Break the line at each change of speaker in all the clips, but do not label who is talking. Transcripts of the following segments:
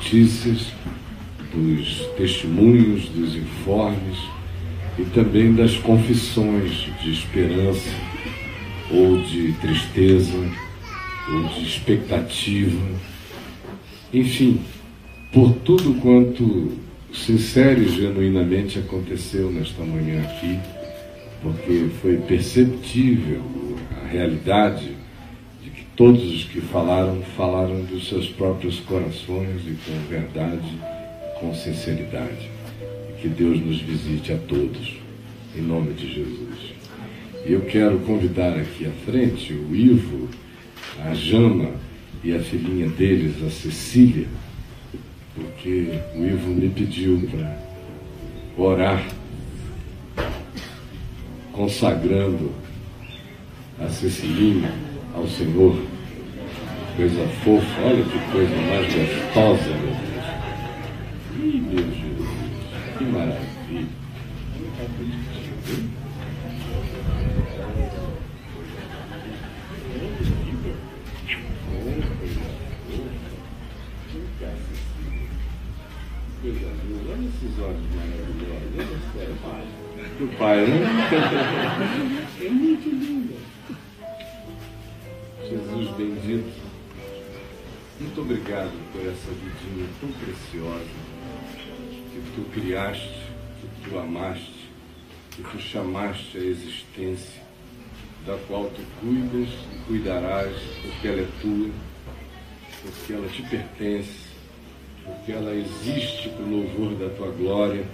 notícias, dos testemunhos, dos informes e também das confissões de esperança ou de tristeza ou de expectativa. Enfim, por tudo quanto sincero e genuinamente aconteceu nesta manhã aqui, porque foi perceptível a realidade todos os que falaram, falaram dos seus próprios corações e com verdade, com sinceridade. E que Deus nos visite a todos, em nome de Jesus. E eu quero convidar aqui à frente o Ivo, a Jama e a filhinha deles, a Cecília, porque o Ivo me pediu para orar, consagrando a Cecilinha ao Senhor. Coisa fofa, olha que coisa mais gostosa, meu Deus. Ih, meu Jesus, que maravilha. Olha esses olhos maravilhosos. Olha pai. Do pai, né? Muito obrigado por essa vidinha tão preciosa que tu criaste, que tu amaste, que tu chamaste à existência, da qual tu cuidas e cuidarás, porque ela é tua, porque ela te pertence porque ela existe para o louvor da tua glória,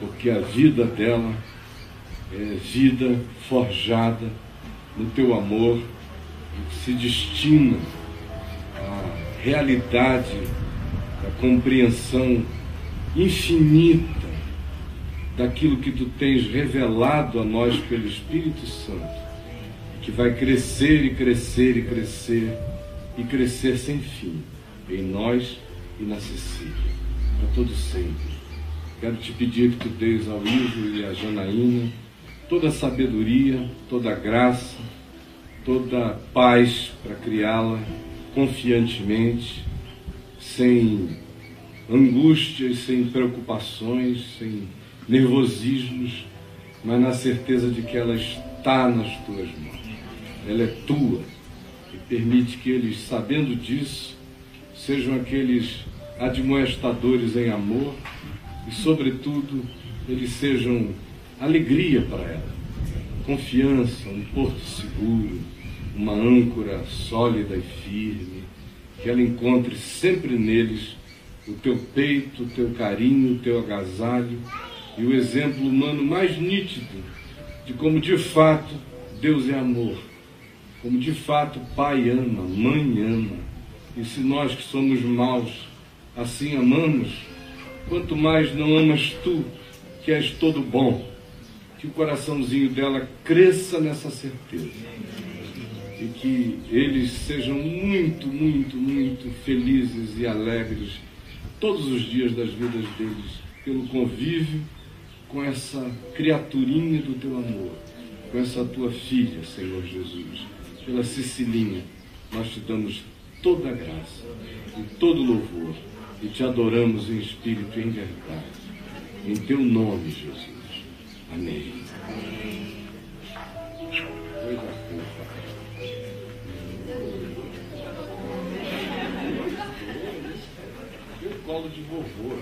porque a vida dela é vida forjada no teu amor, que se destina à realidade da compreensão infinita daquilo que tu tens revelado a nós pelo Espírito Santo, que vai crescer e crescer e crescer e crescer sem fim em nós na Cecília, para todo sempre. Quero te pedir que tu deis ao Ivo e à Janaína toda a sabedoria, toda a graça, toda a paz para criá-la confiantemente, sem angústias, sem preocupações, sem nervosismos, mas na certeza de que ela está nas tuas mãos. Ela é tua e permite que eles, sabendo disso, sejam aqueles admoestadores em amor e, sobretudo, eles sejam alegria para ela, confiança, um porto seguro, uma âncora sólida e firme, que ela encontre sempre neles o teu peito, o teu carinho, o teu agasalho e o exemplo humano mais nítido de como de fato Deus é amor, como de fato Pai ama, Mãe ama. E se nós que somos maus assim amamos, quanto mais não amas tu, que és todo bom, que o coraçãozinho dela cresça nessa certeza e que eles sejam muito, muito, muito felizes e alegres todos os dias das vidas deles pelo convívio com essa criaturinha do teu amor, com essa tua filha, Senhor Jesus, pela Cecilinha. Nós te damos toda a graça e todo louvor e te adoramos em espírito e em verdade. Em teu nome, Jesus. Amém. Coisa fofa. o colo de vovô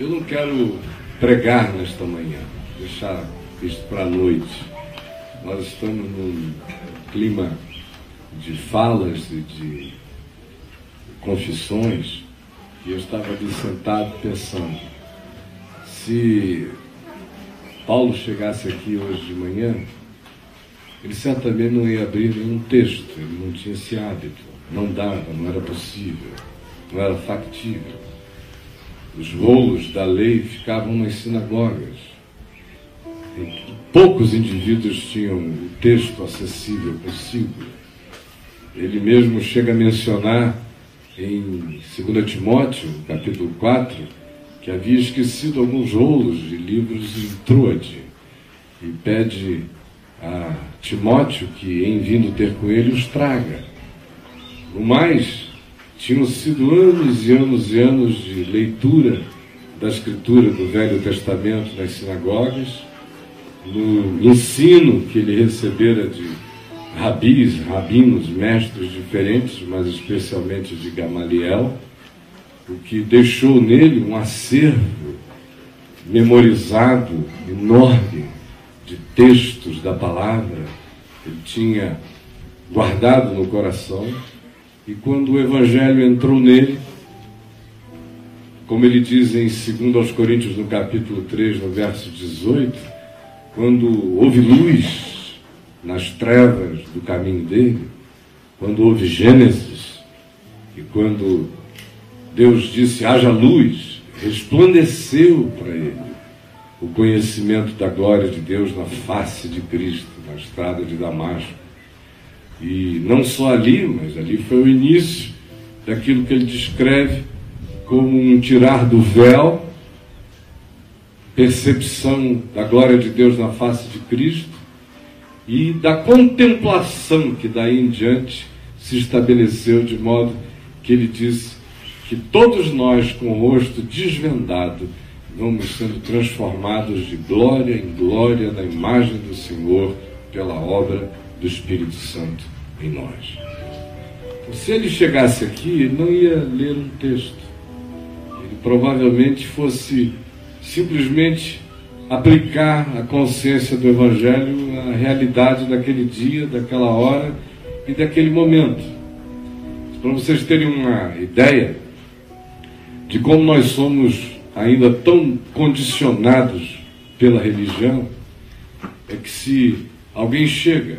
Eu não quero pregar nesta manhã, deixar isto para a noite. Nós estamos num clima de falas e de confissões, e eu estava ali sentado pensando, se Paulo chegasse aqui hoje de manhã, ele certamente não ia abrir nenhum texto, ele não tinha esse hábito, não dava, não era possível, não era factível. Os rolos da lei ficavam nas sinagogas poucos indivíduos tinham o texto acessível consigo. ele mesmo chega a mencionar em 2 Timóteo, capítulo 4, que havia esquecido alguns rolos de livros em Troade e pede a Timóteo que, em vindo ter com ele, os traga. No mais, tinham sido anos e anos e anos de leitura da Escritura do Velho Testamento nas sinagogas, no ensino que ele recebera de rabis, rabinos, mestres diferentes, mas especialmente de Gamaliel, o que deixou nele um acervo memorizado enorme textos da palavra ele tinha guardado no coração. E quando o Evangelho entrou nele, como ele diz em 2 Coríntios, no capítulo 3, no verso 18, quando houve luz nas trevas do caminho dele, quando houve Gênesis, e quando Deus disse haja luz, resplandeceu para ele o conhecimento da glória de Deus na face de Cristo, na estrada de Damasco. E não só ali, mas ali foi o início daquilo que ele descreve como um tirar do véu, percepção da glória de Deus na face de Cristo e da contemplação que daí em diante se estabeleceu de modo que ele disse que todos nós com o rosto desvendado vamos sendo transformados de glória em glória na imagem do Senhor pela obra do Espírito Santo em nós. Se ele chegasse aqui, ele não ia ler um texto. Ele provavelmente fosse simplesmente aplicar a consciência do Evangelho à realidade daquele dia, daquela hora e daquele momento. Para vocês terem uma ideia de como nós somos ainda tão condicionados pela religião, é que se alguém chega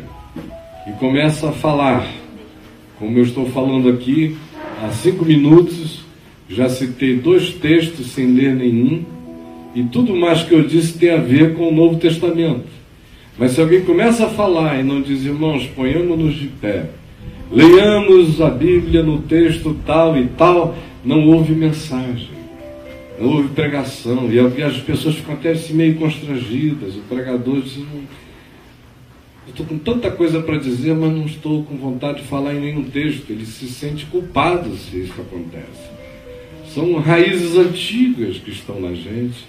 e começa a falar, como eu estou falando aqui, há cinco minutos, já citei dois textos sem ler nenhum, e tudo mais que eu disse tem a ver com o Novo Testamento. Mas se alguém começa a falar e não diz, irmãos, ponhamos-nos de pé, leiamos a Bíblia no texto tal e tal, não houve mensagem houve pregação, e as pessoas ficam até assim meio constrangidas. O pregador diz: Eu estou com tanta coisa para dizer, mas não estou com vontade de falar em nenhum texto. Ele se sente culpado se isso acontece. São raízes antigas que estão na gente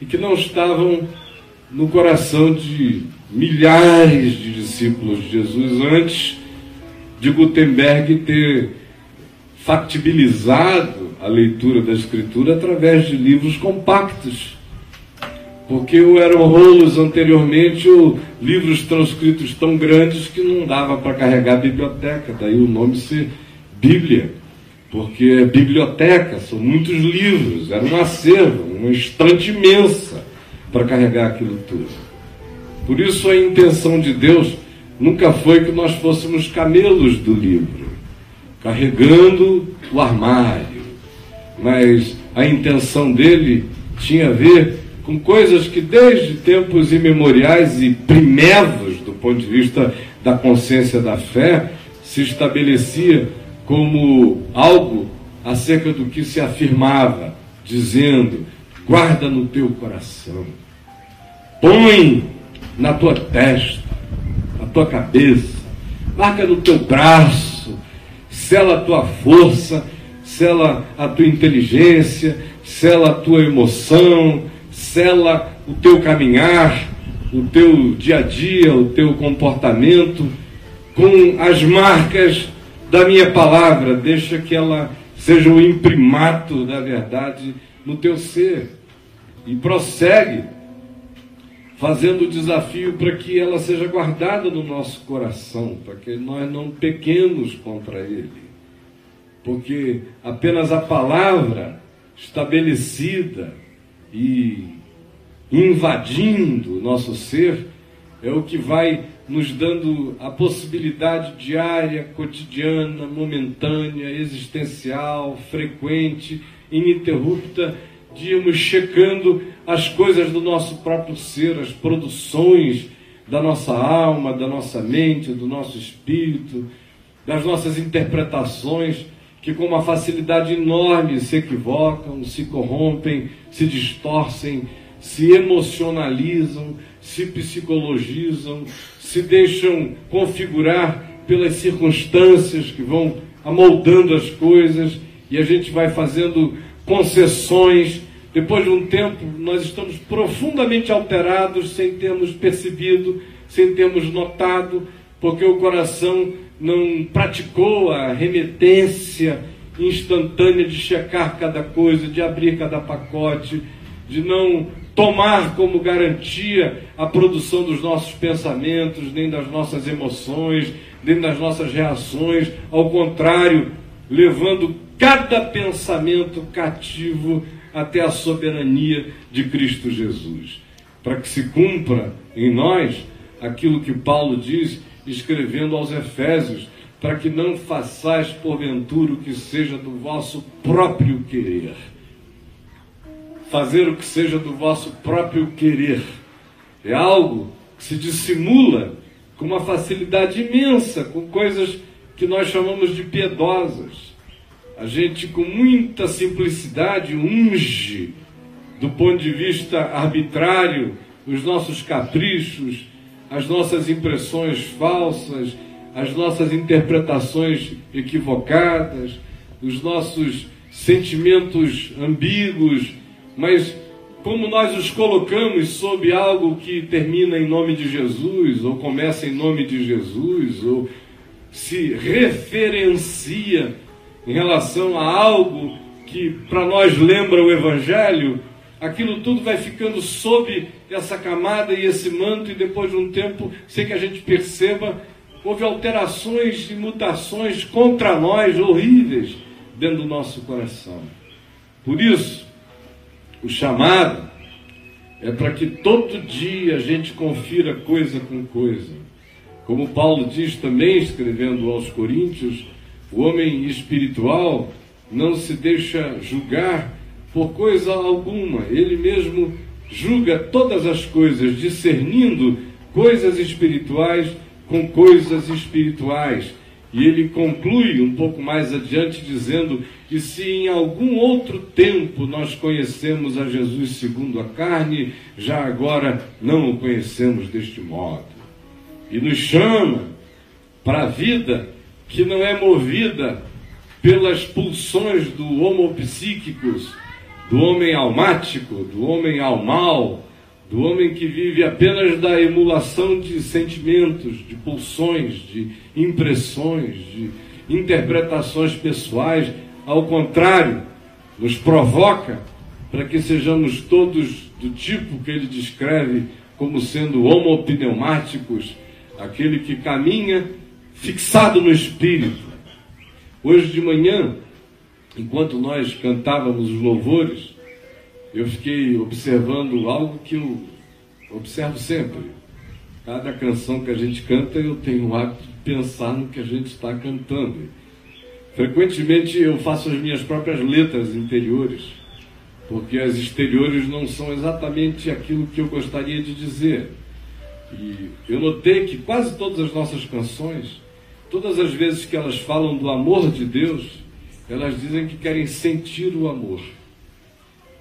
e que não estavam no coração de milhares de discípulos de Jesus antes de Gutenberg ter factibilizado a leitura da Escritura através de livros compactos. Porque eram rolos anteriormente ou livros transcritos tão grandes que não dava para carregar a biblioteca, daí o nome ser Bíblia. Porque é biblioteca, são muitos livros, era um acervo, uma estante imensa para carregar aquilo tudo. Por isso a intenção de Deus nunca foi que nós fôssemos camelos do livro, carregando o armário mas a intenção dele tinha a ver com coisas que desde tempos imemoriais e primevos, do ponto de vista da consciência da fé, se estabelecia como algo acerca do que se afirmava, dizendo: guarda no teu coração, põe na tua testa, na tua cabeça, marca no teu braço, sela a tua força sela a tua inteligência, sela a tua emoção, sela o teu caminhar, o teu dia a dia, o teu comportamento, com as marcas da minha palavra, deixa que ela seja o imprimato da verdade no teu ser. E prossegue fazendo o desafio para que ela seja guardada no nosso coração, para que nós não pequemos contra ele porque apenas a palavra estabelecida e invadindo o nosso ser é o que vai nos dando a possibilidade diária, cotidiana, momentânea, existencial, frequente, ininterrupta, de irmos checando as coisas do nosso próprio ser, as produções da nossa alma, da nossa mente, do nosso espírito, das nossas interpretações, que com uma facilidade enorme se equivocam, se corrompem, se distorcem, se emocionalizam, se psicologizam, se deixam configurar pelas circunstâncias que vão amoldando as coisas e a gente vai fazendo concessões. Depois de um tempo, nós estamos profundamente alterados sem termos percebido, sem termos notado, porque o coração não praticou a remetência instantânea de checar cada coisa, de abrir cada pacote, de não tomar como garantia a produção dos nossos pensamentos, nem das nossas emoções, nem das nossas reações, ao contrário, levando cada pensamento cativo até a soberania de Cristo Jesus, para que se cumpra em nós aquilo que Paulo diz escrevendo aos Efésios, para que não façais porventura o que seja do vosso próprio querer. Fazer o que seja do vosso próprio querer é algo que se dissimula com uma facilidade imensa, com coisas que nós chamamos de piedosas. A gente, com muita simplicidade, unge, do ponto de vista arbitrário, os nossos caprichos, as nossas impressões falsas, as nossas interpretações equivocadas, os nossos sentimentos ambíguos, mas como nós os colocamos sob algo que termina em nome de Jesus, ou começa em nome de Jesus, ou se referencia em relação a algo que para nós lembra o Evangelho, aquilo tudo vai ficando sob essa camada e esse manto, e depois de um tempo, sem que a gente perceba, houve alterações e mutações contra nós horríveis dentro do nosso coração. Por isso, o chamado é para que todo dia a gente confira coisa com coisa. Como Paulo diz também, escrevendo aos Coríntios, o homem espiritual não se deixa julgar por coisa alguma. Ele mesmo julga todas as coisas, discernindo coisas espirituais com coisas espirituais. E ele conclui um pouco mais adiante dizendo que se em algum outro tempo nós conhecemos a Jesus segundo a carne, já agora não o conhecemos deste modo. E nos chama para a vida que não é movida pelas pulsões do homo psíquicos, do homem almático, do homem ao mal, do homem que vive apenas da emulação de sentimentos, de pulsões, de impressões, de interpretações pessoais. Ao contrário, nos provoca para que sejamos todos do tipo que ele descreve como sendo homopneumáticos, aquele que caminha fixado no espírito. Hoje de manhã, enquanto nós cantávamos os louvores, eu fiquei observando algo que eu observo sempre. Cada canção que a gente canta, eu tenho o hábito de pensar no que a gente está cantando. Frequentemente eu faço as minhas próprias letras interiores, porque as exteriores não são exatamente aquilo que eu gostaria de dizer. E eu notei que quase todas as nossas canções, todas as vezes que elas falam do amor de Deus, elas dizem que querem sentir o amor.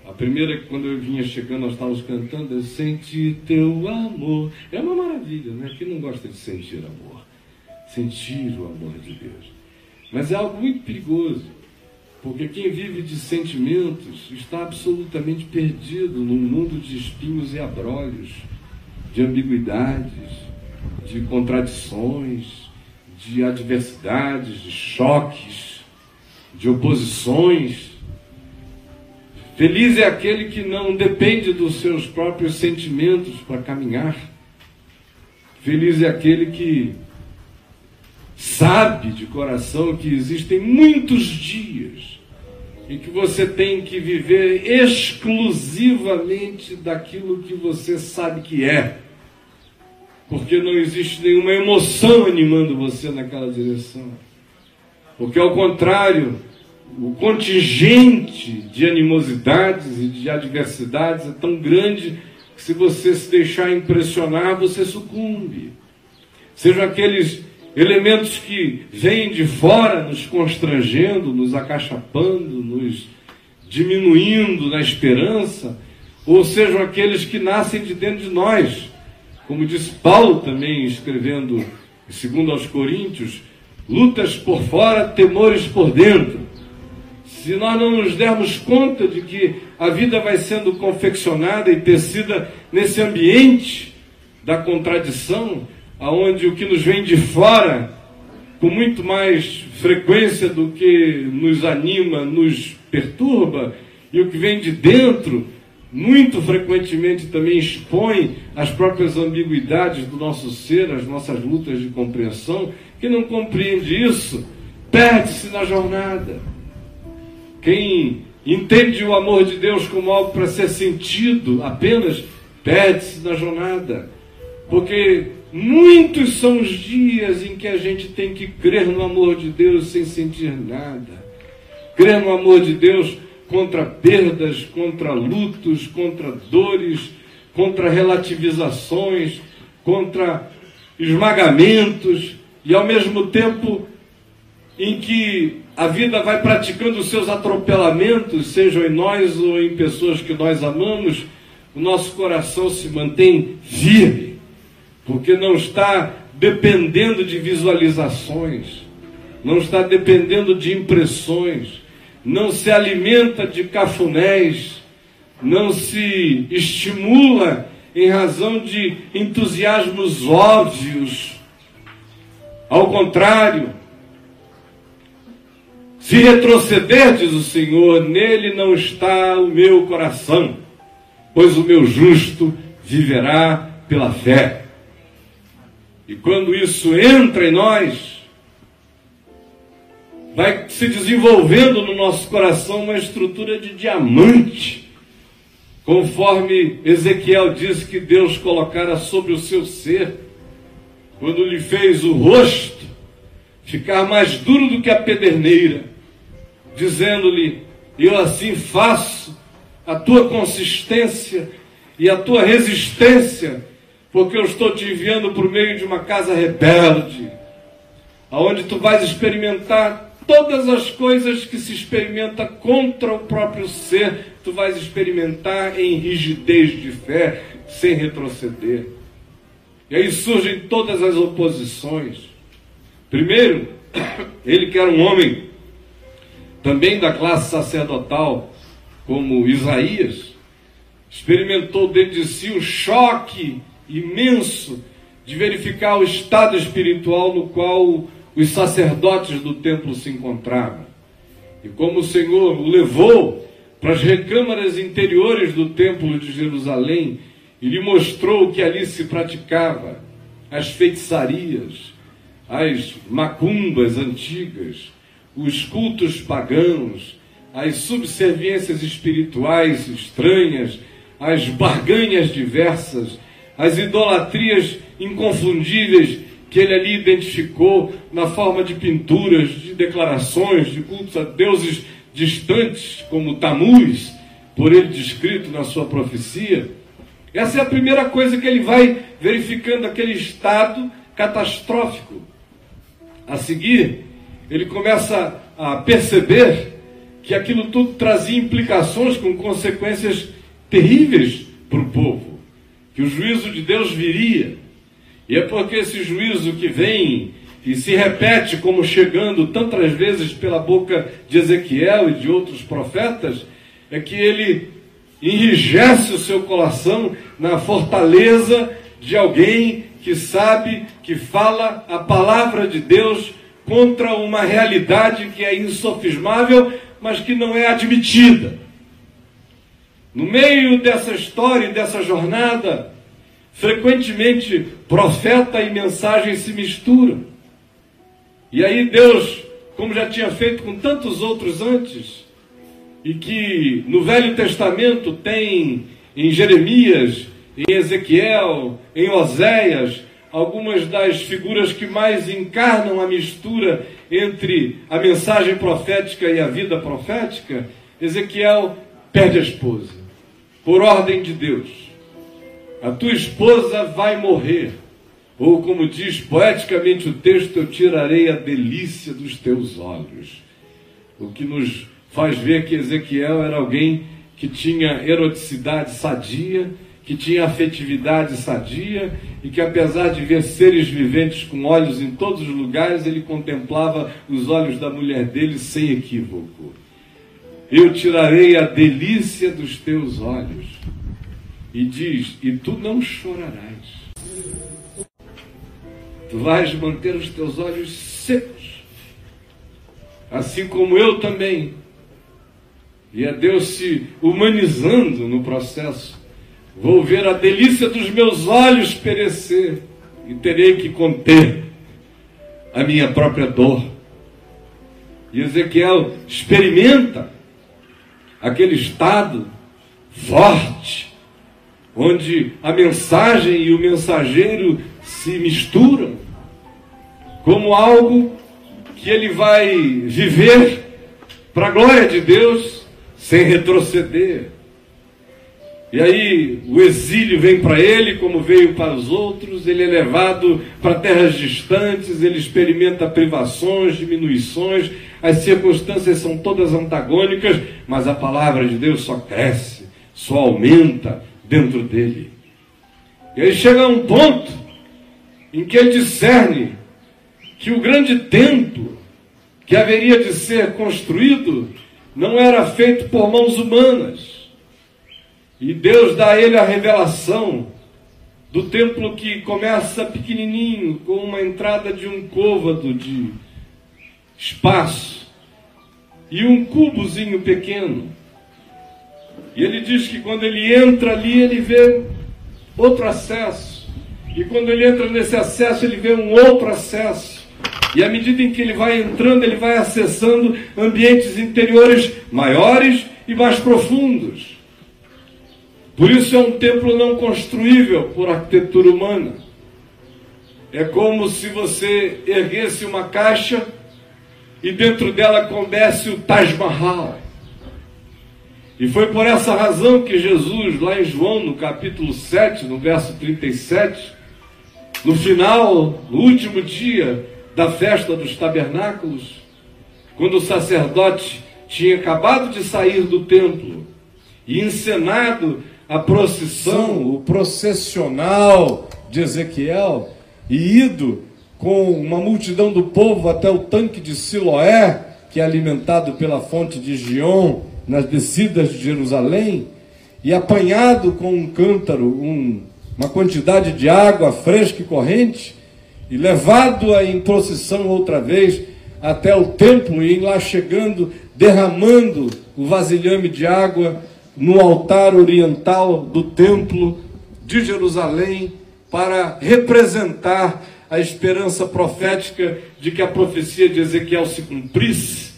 A primeira, quando eu vinha chegando, nós estávamos cantando, é Sentir teu amor. É uma maravilha, né? Quem não gosta de sentir amor? Sentir o amor de Deus. Mas é algo muito perigoso, porque quem vive de sentimentos está absolutamente perdido num mundo de espinhos e abrolhos, de ambiguidades, de contradições, de adversidades, de choques de oposições. Feliz é aquele que não depende dos seus próprios sentimentos para caminhar. Feliz é aquele que sabe de coração que existem muitos dias em que você tem que viver exclusivamente daquilo que você sabe que é. Porque não existe nenhuma emoção animando você naquela direção. Porque, ao contrário, o contingente de animosidades e de adversidades é tão grande que, se você se deixar impressionar, você sucumbe. Sejam aqueles elementos que vêm de fora nos constrangendo, nos acachapando, nos diminuindo na esperança, ou sejam aqueles que nascem de dentro de nós. Como diz Paulo também escrevendo, segundo aos Coríntios, lutas por fora, temores por dentro. Se nós não nos dermos conta de que a vida vai sendo confeccionada e tecida nesse ambiente da contradição, aonde o que nos vem de fora, com muito mais frequência do que nos anima, nos perturba, e o que vem de dentro, muito frequentemente também expõe as próprias ambiguidades do nosso ser, as nossas lutas de compreensão. Quem não compreende isso, perde-se na jornada. Quem entende o amor de Deus como algo para ser sentido apenas, perde-se na jornada. Porque muitos são os dias em que a gente tem que crer no amor de Deus sem sentir nada. Crer no amor de Deus contra perdas, contra lutos, contra dores, contra relativizações, contra esmagamentos, e ao mesmo tempo em que a vida vai praticando os seus atropelamentos, sejam em nós ou em pessoas que nós amamos, o nosso coração se mantém firme, porque não está dependendo de visualizações, não está dependendo de impressões, não se alimenta de cafunés, não se estimula em razão de entusiasmos óbvios. Ao contrário, se retroceder, diz o Senhor, nele não está o meu coração, pois o meu justo viverá pela fé. E quando isso entra em nós, vai se desenvolvendo no nosso coração uma estrutura de diamante, conforme Ezequiel disse que Deus colocara sobre o seu ser, quando lhe fez o rosto ficar mais duro do que a pederneira, dizendo-lhe: Eu assim faço a tua consistência e a tua resistência, porque eu estou te enviando por meio de uma casa rebelde, aonde tu vais experimentar todas as coisas que se experimenta contra o próprio ser, tu vais experimentar em rigidez de fé, sem retroceder. E aí surgem todas as oposições. Primeiro, ele que era um homem também da classe sacerdotal, como Isaías, experimentou dentro de si o choque imenso de verificar o estado espiritual no qual os sacerdotes do templo se encontravam. E como o Senhor o levou para as recâmaras interiores do templo de Jerusalém e lhe mostrou o que ali se praticava, as feitiçarias, as macumbas antigas, os cultos pagãos, as subserviências espirituais estranhas, as barganhas diversas, as idolatrias inconfundíveis que ele ali identificou na forma de pinturas, de declarações, de cultos a deuses distantes, como Tamuz, por ele descrito na sua profecia. Essa é a primeira coisa que ele vai verificando aquele estado catastrófico. A seguir, ele começa a perceber que aquilo tudo trazia implicações com consequências terríveis para o povo, que o juízo de Deus viria e é porque esse juízo que vem e se repete como chegando tantas vezes pela boca de Ezequiel e de outros profetas, é que ele enrijece o seu coração na fortaleza de alguém que sabe, que fala a palavra de Deus contra uma realidade que é insofismável, mas que não é admitida. No meio dessa história e dessa jornada, Frequentemente, profeta e mensagem se misturam. E aí Deus, como já tinha feito com tantos outros antes, e que no Velho Testamento tem em Jeremias, em Ezequiel, em Oséias, algumas das figuras que mais encarnam a mistura entre a mensagem profética e a vida profética, Ezequiel perde a esposa, por ordem de Deus a tua esposa vai morrer. Ou como diz poeticamente o texto, eu tirarei a delícia dos teus olhos. O que nos faz ver que Ezequiel era alguém que tinha eroticidade sadia, que tinha afetividade sadia e que, apesar de ver seres viventes com olhos em todos os lugares, ele contemplava os olhos da mulher dele sem equívoco. Eu tirarei a delícia dos teus olhos. E diz: E tu não chorarás. Tu vais manter os teus olhos secos, assim como eu também. E é Deus se humanizando no processo Vou ver a delícia dos meus olhos perecer e terei que conter a minha própria dor. E Ezequiel experimenta aquele estado forte, onde a mensagem e o mensageiro se misturam, como algo que ele vai viver para a glória de Deus sem retroceder. E aí o exílio vem para ele, como veio para os outros, ele é levado para terras distantes, ele experimenta privações, diminuições, as circunstâncias são todas antagônicas, mas a palavra de Deus só cresce, só aumenta dentro dele. E aí chega um ponto em que ele discerne que o grande templo que haveria de ser construído não era feito por mãos humanas e Deus dá a ele a revelação do templo que começa pequenininho, com uma entrada de um côvado de espaço e um cubozinho pequeno. E ele diz que quando ele entra ali, ele vê outro acesso. E quando ele entra nesse acesso, ele vê um outro acesso. E à medida em que ele vai entrando, ele vai acessando ambientes interiores maiores e mais profundos. Por isso é um templo não construível por arquitetura humana. É como se você erguesse uma caixa e dentro dela coubesse o Taj Mahal. E foi por essa razão que Jesus, lá em João, no capítulo 7, no verso 37, no final, no último dia da festa dos tabernáculos, quando o sacerdote tinha acabado de sair do templo e encenado a procissão, o processional de Ezequiel e ido com uma multidão do povo até o tanque de Siloé, que é alimentado pela fonte de Gion, nas descidas de Jerusalém, e apanhado com um cântaro um, uma quantidade de água fresca e corrente, e levado em procissão outra vez até o templo, e lá chegando, derramando o vasilhame de água no altar oriental do templo de Jerusalém para representar a esperança profética de que a profecia de Ezequiel se cumprisse,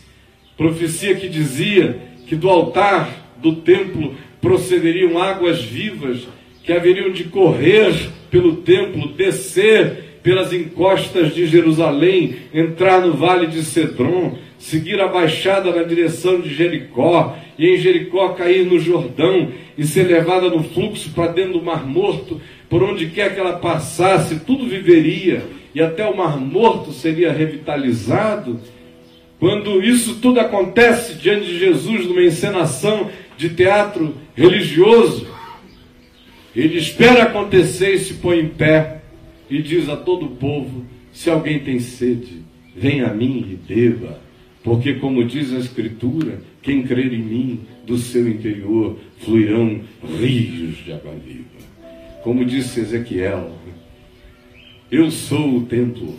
profecia que dizia que do altar do templo procederiam águas vivas que haveriam de correr pelo templo, descer pelas encostas de Jerusalém, entrar no vale de Cedron, seguir a baixada na direção de Jericó, e em Jericó cair no Jordão e ser levada no fluxo para dentro do Mar Morto, por onde quer que ela passasse, tudo viveria e até o Mar Morto seria revitalizado. Quando isso tudo acontece diante de Jesus numa encenação de teatro religioso, ele espera acontecer e se põe em pé e diz a todo o povo: se alguém tem sede, venha a mim e beba. Porque, como diz a Escritura, quem crer em mim, do seu interior fluirão rios de água viva. Como disse Ezequiel, eu sou o templo,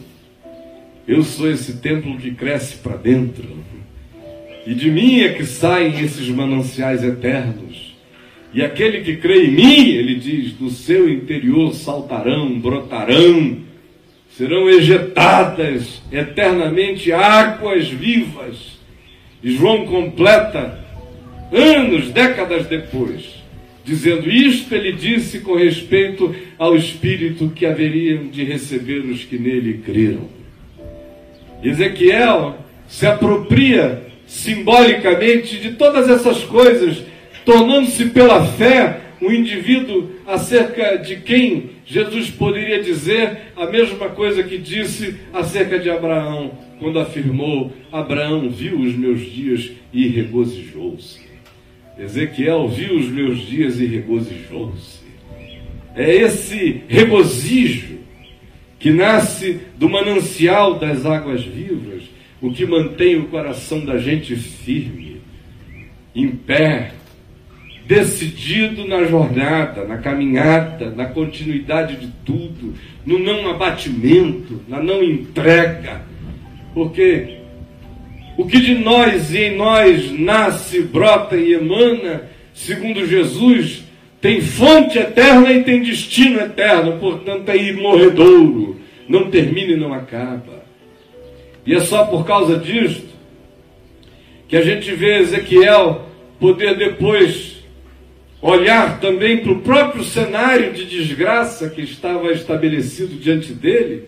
eu sou esse templo que cresce para dentro, e de mim é que saem esses mananciais eternos. E aquele que crê em mim, ele diz, do seu interior saltarão, brotarão serão ejetadas eternamente águas vivas. E João completa, anos, décadas depois, dizendo isto, ele disse com respeito ao Espírito que haveriam de receber os que nele creram. Ezequiel se apropria simbolicamente de todas essas coisas, tornando-se pela fé um indivíduo acerca de quem Jesus poderia dizer a mesma coisa que disse acerca de Abraão, quando afirmou: Abraão viu os meus dias e regozijou-se. Ezequiel viu os meus dias e regozijou-se. É esse regozijo que nasce do manancial das águas vivas, o que mantém o coração da gente firme, em pé, decidido na jornada, na caminhada, na continuidade de tudo, no não abatimento, na não entrega. Porque o que de nós e em nós nasce, brota e emana, segundo Jesus, tem fonte eterna e tem destino eterno, portanto é imorredouro, não termina e não acaba. E é só por causa disto que a gente vê Ezequiel poder depois olhar também para o próprio cenário de desgraça que estava estabelecido diante dele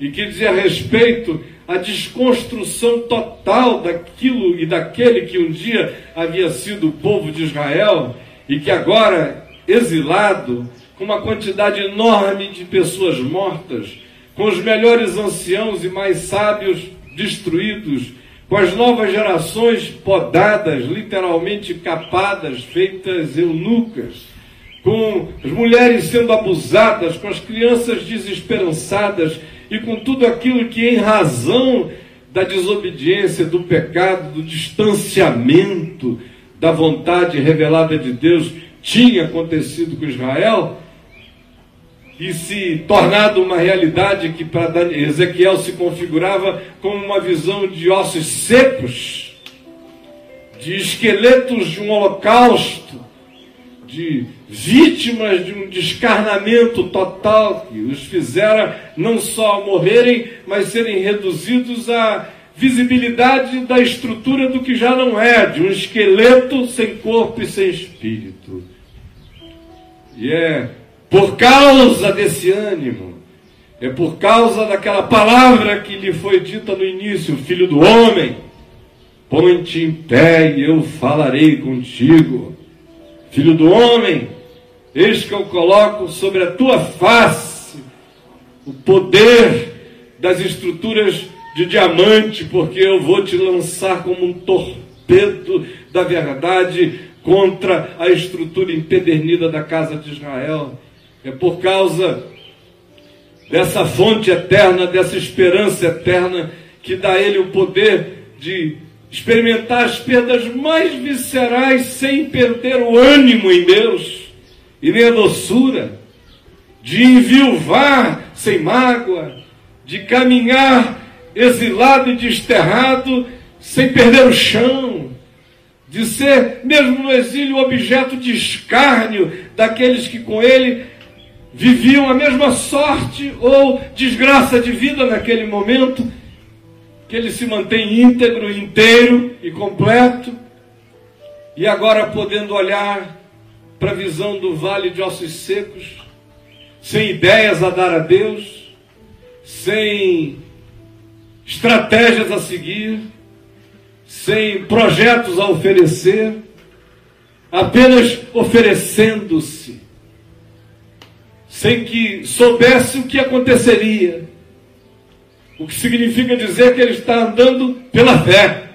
e que dizia respeito à desconstrução total daquilo e daquele que um dia havia sido o povo de Israel e que agora, exilado, com uma quantidade enorme de pessoas mortas, com os melhores anciãos e mais sábios destruídos, com as novas gerações podadas, literalmente capadas, feitas eunucas, com as mulheres sendo abusadas, com as crianças desesperançadas e com tudo aquilo que, em razão da desobediência, do pecado, do distanciamento da vontade revelada de Deus, tinha acontecido com Israel, e se tornado uma realidade que para Ezequiel se configurava como uma visão de ossos secos, de esqueletos de um holocausto, de vítimas de um descarnamento total que os fizera não só morrerem, mas serem reduzidos à visibilidade da estrutura do que já não é, de um esqueleto sem corpo e sem espírito. E é por causa desse ânimo, é por causa daquela palavra que lhe foi dita no início, filho do homem, põe-te em pé e eu falarei contigo. Filho do homem, eis que eu coloco sobre a tua face o poder das estruturas de diamante, porque eu vou te lançar como um torpedo da verdade contra a estrutura empedernida da casa de Israel. É por causa dessa fonte eterna, dessa esperança eterna, que dá a ele o poder de experimentar as perdas mais viscerais sem perder o ânimo em Deus e nem a doçura, de enviuvar sem mágoa, de caminhar exilado e desterrado sem perder o chão, de ser, mesmo no exílio, objeto de escárnio daqueles que com ele viviam a mesma sorte ou desgraça de vida naquele momento, que ele se mantém íntegro, inteiro e completo, e agora podendo olhar para a visão do vale de ossos secos, sem ideias a dar a Deus, sem estratégias a seguir, sem projetos a oferecer, apenas oferecendo-se sem que soubesse o que aconteceria. O que significa dizer que ele está andando pela fé.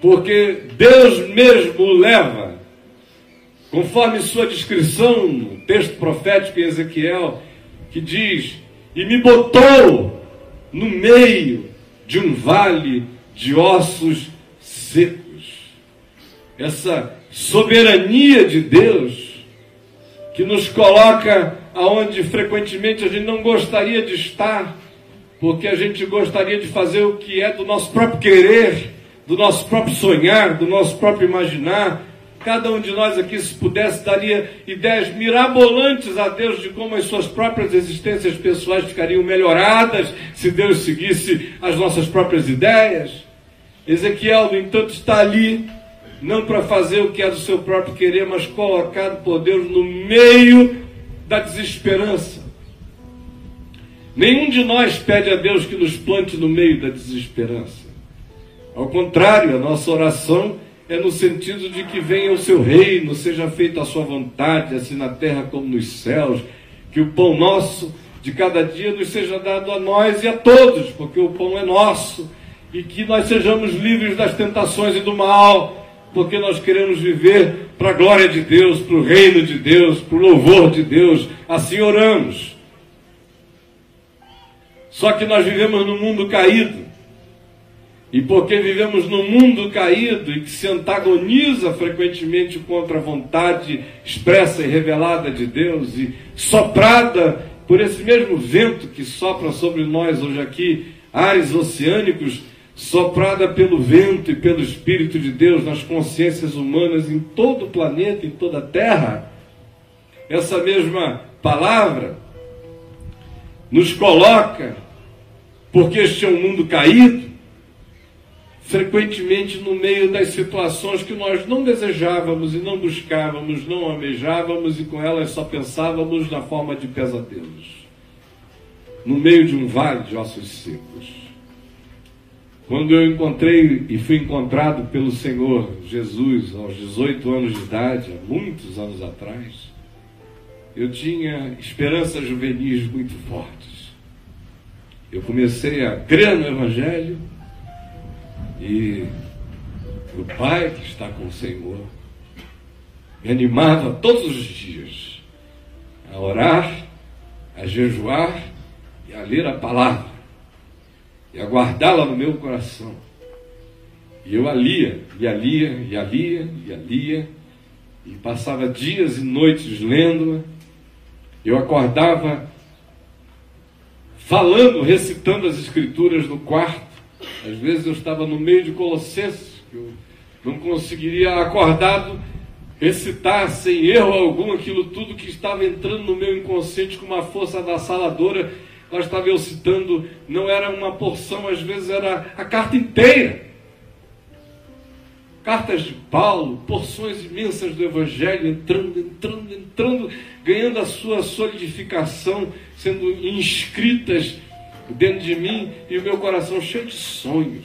Porque Deus mesmo o leva, conforme sua descrição no texto profético em Ezequiel, que diz: E me botou no meio de um vale de ossos secos. Essa soberania de Deus que nos coloca aonde frequentemente a gente não gostaria de estar, porque a gente gostaria de fazer o que é do nosso próprio querer, do nosso próprio sonhar, do nosso próprio imaginar. Cada um de nós aqui, se pudesse, daria ideias mirabolantes a Deus de como as suas próprias existências pessoais ficariam melhoradas se Deus seguisse as nossas próprias ideias. Ezequiel, no entanto, está ali não para fazer o que é do seu próprio querer, mas colocado por Deus no meio da desesperança. Nenhum de nós pede a Deus que nos plante no meio da desesperança. Ao contrário, a nossa oração é no sentido de que venha o seu reino, seja feita a sua vontade, assim na terra como nos céus. que o pão nosso de cada dia nos seja dado a nós e a todos, porque o pão é nosso, e que nós sejamos livres das tentações e do mal, porque nós queremos viver para a glória de Deus, para o reino de Deus, para o louvor de Deus. Assim oramos. Só que nós vivemos num mundo caído. E porque vivemos num mundo caído e que se antagoniza frequentemente contra a vontade expressa e revelada de Deus e soprada por esse mesmo vento que sopra sobre nós hoje aqui, ares oceânicos, soprada pelo vento e pelo Espírito de Deus nas consciências humanas em todo o planeta, em toda a Terra, essa mesma palavra nos coloca, porque este é um mundo caído, frequentemente no meio das situações que nós não desejávamos e não buscávamos, não almejávamos e com elas só pensávamos na forma de pesadelos. No meio de um vale de ossos secos. Quando eu encontrei e fui encontrado pelo Senhor Jesus aos 18 anos de idade, há muitos anos atrás, eu tinha esperanças juvenis muito fortes. Eu comecei a crer no Evangelho e o Pai que está com o Senhor me animava todos os dias a orar, a jejuar e a ler a palavra e a guardá-la no meu coração. E eu a lia, e a lia, e a lia, e a lia, e passava dias e noites lendo-a. Eu acordava falando, recitando as escrituras no quarto às vezes eu estava no meio de Colossenses, que eu não conseguiria acordado recitar sem erro algum aquilo tudo que estava entrando no meu inconsciente com uma força avassaladora. Lá estava eu citando, não era uma porção, às vezes era a carta inteira. Cartas de Paulo, porções imensas do Evangelho entrando, entrando, entrando, ganhando a sua solidificação, sendo inscritas dentro de mim e o meu coração cheio de sonhos.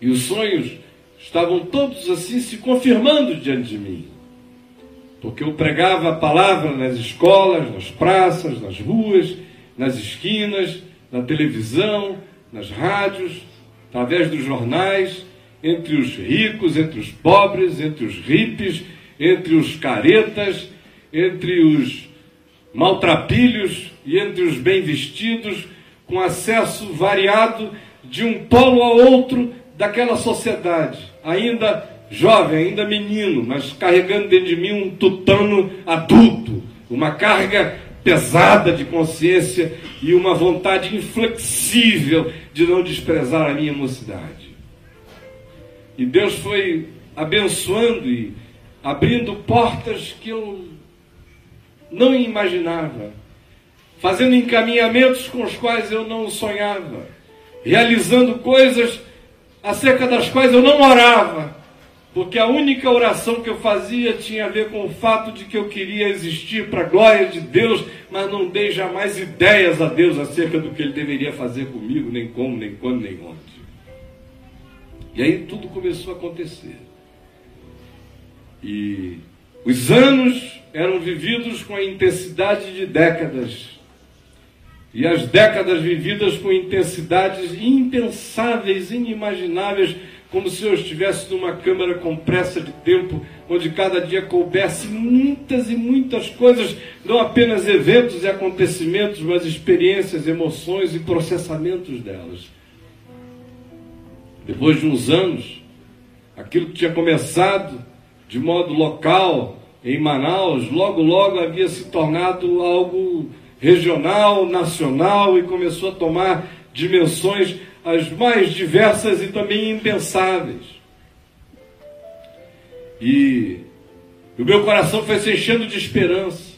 E os sonhos estavam todos assim se confirmando diante de mim. Porque eu pregava a palavra nas escolas, nas praças, nas ruas, nas esquinas, na televisão, nas rádios, através dos jornais, entre os ricos, entre os pobres, entre os hippies, entre os caretas, entre os maltrapilhos e entre os bem vestidos, com acesso variado de um polo a outro daquela sociedade, ainda jovem, ainda menino, mas carregando dentro de mim um tutano adulto, uma carga pesada de consciência e uma vontade inflexível de não desprezar a minha mocidade. E Deus foi abençoando e abrindo portas que eu não imaginava, fazendo encaminhamentos com os quais eu não sonhava, realizando coisas acerca das quais eu não orava, porque a única oração que eu fazia tinha a ver com o fato de que eu queria existir para a glória de Deus, mas não dei jamais ideias a Deus acerca do que Ele deveria fazer comigo, nem como, nem quando, nem onde. E aí tudo começou a acontecer. E os anos eram vividos com a intensidade de décadas. E as décadas vividas com intensidades impensáveis, inimagináveis, como se eu estivesse numa câmara compressa de tempo, onde cada dia coubesse muitas e muitas coisas, não apenas eventos e acontecimentos, mas experiências, emoções e processamentos delas. Depois de uns anos, aquilo que tinha começado de modo local, em Manaus, logo, logo havia se tornado algo regional, nacional e começou a tomar dimensões as mais diversas e também impensáveis. E o meu coração foi se enchendo de esperança.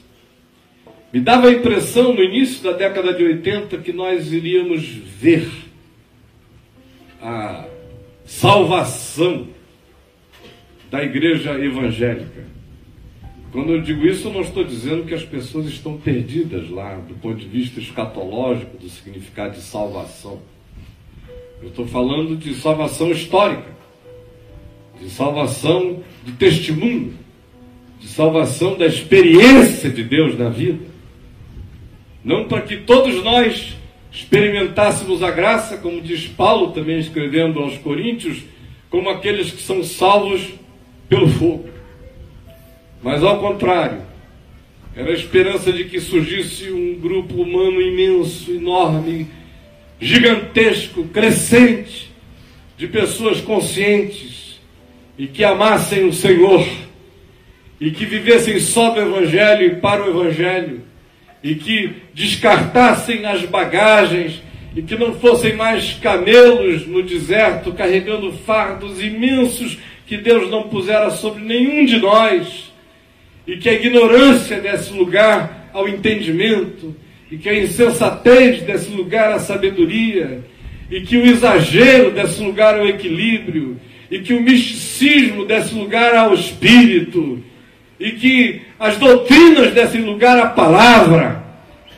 Me dava a impressão no início da década de 80 que nós iríamos ver a salvação da igreja evangélica. Quando eu digo isso, eu não estou dizendo que as pessoas estão perdidas lá, do ponto de vista escatológico, do significado de salvação. Eu estou falando de salvação histórica, de salvação de testemunho, de salvação da experiência de Deus na vida. Não para que todos nós experimentássemos a graça, como diz Paulo também escrevendo aos Coríntios, como aqueles que são salvos pelo fogo. Mas ao contrário, era a esperança de que surgisse um grupo humano imenso, enorme, gigantesco, crescente, de pessoas conscientes e que amassem o Senhor e que vivessem só do Evangelho e para o Evangelho e que descartassem as bagagens e que não fossem mais camelos no deserto carregando fardos imensos que Deus não pusera sobre nenhum de nós e que a ignorância desse lugar ao entendimento e que a insensatez desse lugar à sabedoria e que o exagero desse lugar ao equilíbrio e que o misticismo desse lugar ao espírito e que as doutrinas desse lugar à palavra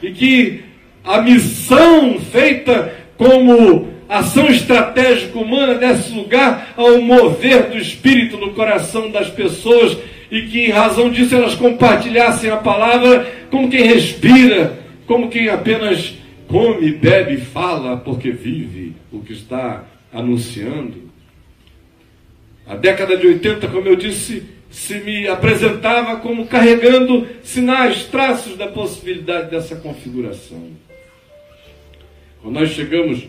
e que a missão feita como ação estratégica humana desse lugar ao mover do espírito no coração das pessoas e que em razão disso elas compartilhassem a palavra como quem respira, como quem apenas come, bebe, fala porque vive o que está anunciando. A década de 80, como eu disse, se me apresentava como carregando sinais, traços da possibilidade dessa configuração. Quando nós chegamos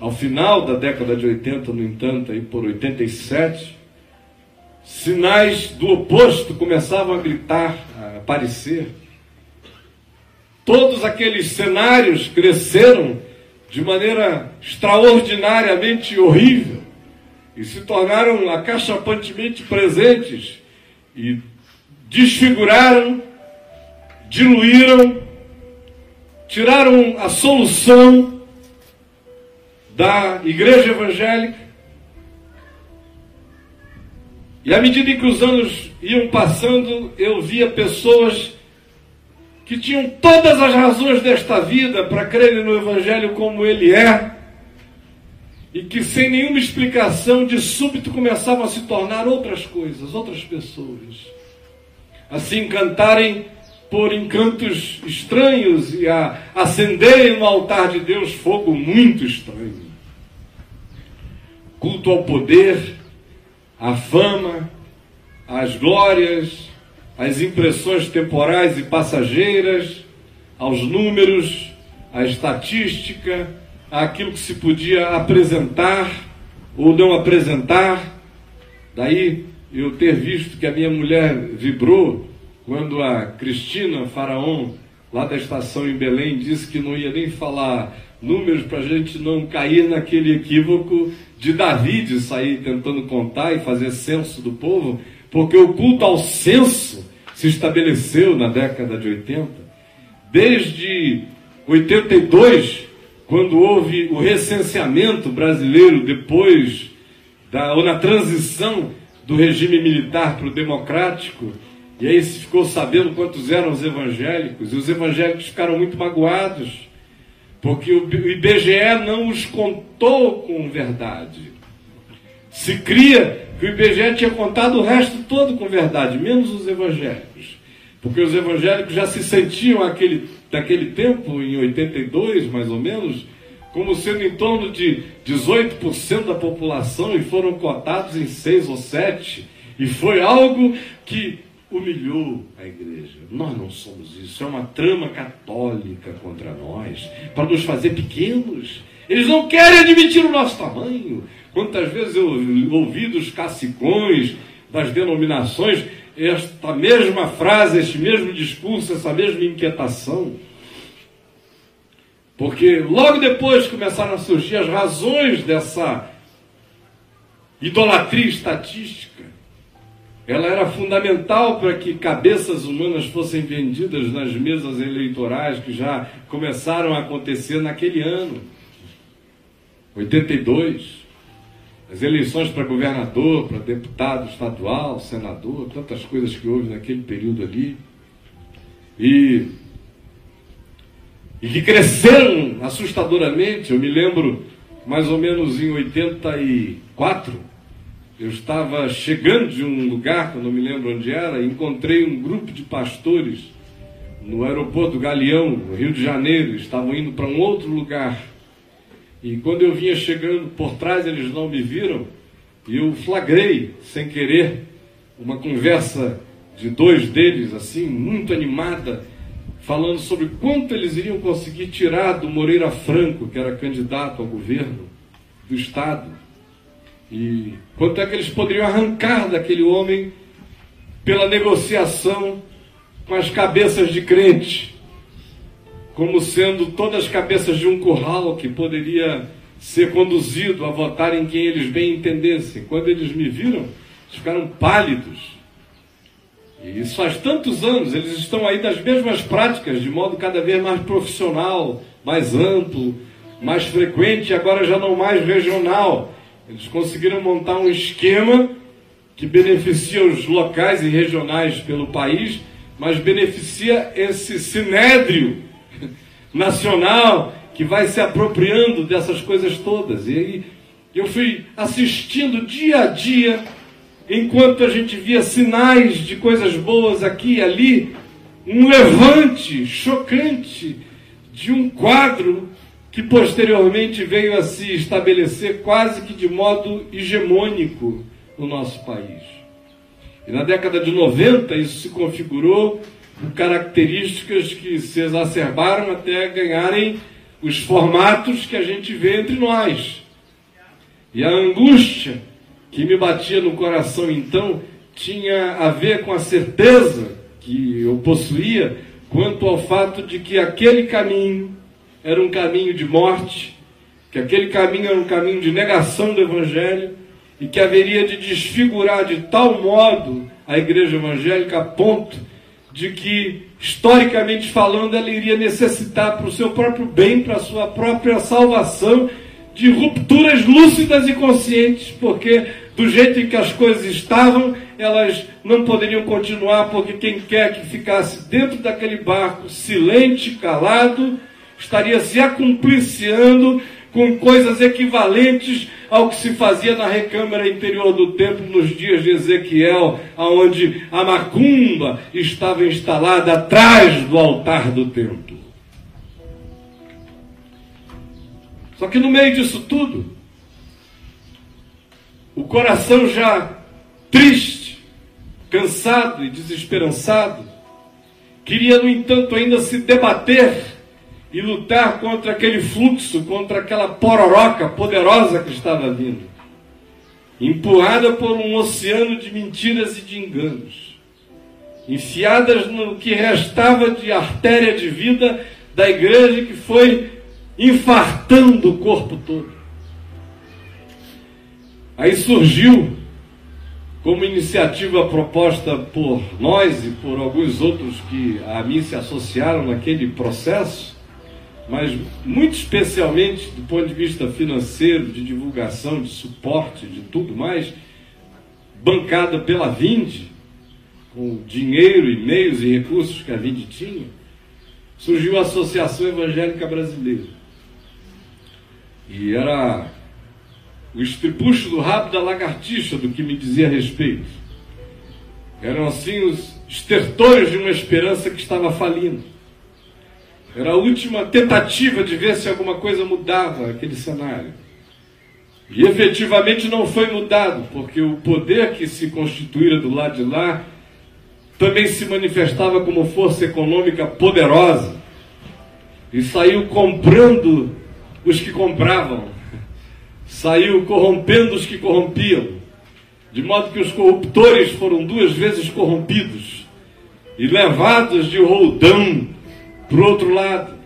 ao final da década de 80, no entanto, aí por 87, sinais do oposto começavam a gritar, a aparecer. Todos aqueles cenários cresceram de maneira extraordinariamente horrível e se tornaram acachapantemente presentes e desfiguraram, diluíram, tiraram a solução da igreja evangélica. E à medida que os anos iam passando, eu via pessoas que tinham todas as razões desta vida para crerem no Evangelho como ele é, e que sem nenhuma explicação de súbito começavam a se tornar outras coisas, outras pessoas. Assim cantarem por encantos estranhos e a acenderem no altar de Deus fogo muito estranho. Culto ao poder, à fama, às glórias, às impressões temporais e passageiras, aos números, à estatística, àquilo que se podia apresentar ou não apresentar. Daí eu ter visto que a minha mulher vibrou quando a Cristina Faraon, lá da estação em Belém, disse que não ia nem falar números para a gente não cair naquele equívoco de Davi de sair tentando contar e fazer censo do povo, porque o culto ao censo se estabeleceu na década de 80. Desde 82, quando houve o recenseamento brasileiro depois da ou na transição do regime militar para o democrático, e aí se ficou sabendo quantos eram os evangélicos, e os evangélicos ficaram muito magoados, porque o IBGE não os contou com verdade. Se cria que o IBGE tinha contado o resto todo com verdade, menos os evangélicos. Porque os evangélicos já se sentiam aquele, daquele tempo, em 82 mais ou menos, como sendo em torno de 18% da população e foram cotados em 6 ou 7. E foi algo que humilhou a igreja. Nós não somos isso. É uma trama católica contra nós, para nos fazer pequenos. Eles não querem admitir o nosso tamanho. Quantas vezes eu ouvi dos cacicões, das denominações, esta mesma frase, este mesmo discurso, essa mesma inquietação. Porque logo depois começaram a surgir as razões dessa idolatria estatística. Ela era fundamental para que cabeças humanas fossem vendidas nas mesas eleitorais que já começaram a acontecer naquele ano. 82 as eleições para governador, para deputado estadual, senador, tantas coisas que houve naquele período ali. E, e que cresceram assustadoramente. Eu me lembro, mais ou menos em 84, eu estava chegando de um lugar, que eu não me lembro onde era, e encontrei um grupo de pastores no aeroporto Galeão, no Rio de Janeiro, estavam indo para um outro lugar. E quando eu vinha chegando por trás, eles não me viram, e eu flagrei, sem querer, uma conversa de dois deles, assim, muito animada, falando sobre quanto eles iriam conseguir tirar do Moreira Franco, que era candidato ao governo do Estado, e quanto é que eles poderiam arrancar daquele homem pela negociação com as cabeças de crente, como sendo todas as cabeças de um curral que poderia ser conduzido a votar em quem eles bem entendessem. Quando eles me viram, eles ficaram pálidos e isso faz tantos anos, eles estão aí das mesmas práticas, de modo cada vez mais profissional, mais amplo, mais frequente, agora já não mais regional. Eles conseguiram montar um esquema que beneficia os locais e regionais pelo país, mas beneficia esse sinédrio nacional que vai se apropriando dessas coisas todas. E aí eu fui assistindo dia a dia enquanto a gente via sinais de coisas boas aqui e ali, um levante chocante de um quadro que posteriormente veio a se estabelecer quase que de modo hegemônico no nosso país. E na década de 90 isso se configurou características que se exacerbaram até ganharem os formatos que a gente vê entre nós. E a angústia que me batia no coração então tinha a ver com a certeza que eu possuía quanto ao fato de que aquele caminho era um caminho de morte, que aquele caminho era um caminho de negação do Evangelho e que haveria de desfigurar de tal modo a igreja evangélica a ponto de que, historicamente falando, ela iria necessitar para o seu próprio bem, para a sua própria salvação, de rupturas lúcidas e conscientes, porque do jeito em que as coisas estavam, elas não poderiam continuar, porque quem quer que ficasse dentro daquele barco, silente, calado, estaria se acumpliciando com coisas equivalentes ao que se fazia na recâmara interior do templo nos dias de Ezequiel, aonde a macumba estava instalada atrás do altar do templo. Só que no meio disso tudo, o coração já triste, cansado e desesperançado, queria, no entanto, ainda se debater e lutar contra aquele fluxo, contra aquela pororoca poderosa que estava vindo, empurrada por um oceano de mentiras e de enganos, enfiadas no que restava de artéria de vida da igreja que foi infartando o corpo todo. Aí surgiu, como iniciativa proposta por nós e por alguns outros que a mim se associaram naquele processo, mas muito especialmente do ponto de vista financeiro, de divulgação, de suporte, de tudo mais, bancada pela Vinde, com dinheiro e meios e recursos que a Vinde tinha, surgiu a Associação Evangélica Brasileira. E era o estripucho do rabo da lagartixa do que me dizia a respeito. Eram assim os estertores de uma esperança que estava falindo. Era a última tentativa de ver se alguma coisa mudava aquele cenário. E efetivamente não foi mudado, porque o poder que se constituíra do lado de lá também se manifestava como força econômica poderosa. E saiu comprando os que compravam, saiu corrompendo os que corrompiam, de modo que os corruptores foram duas vezes corrompidos e levados de roldão o outro lado.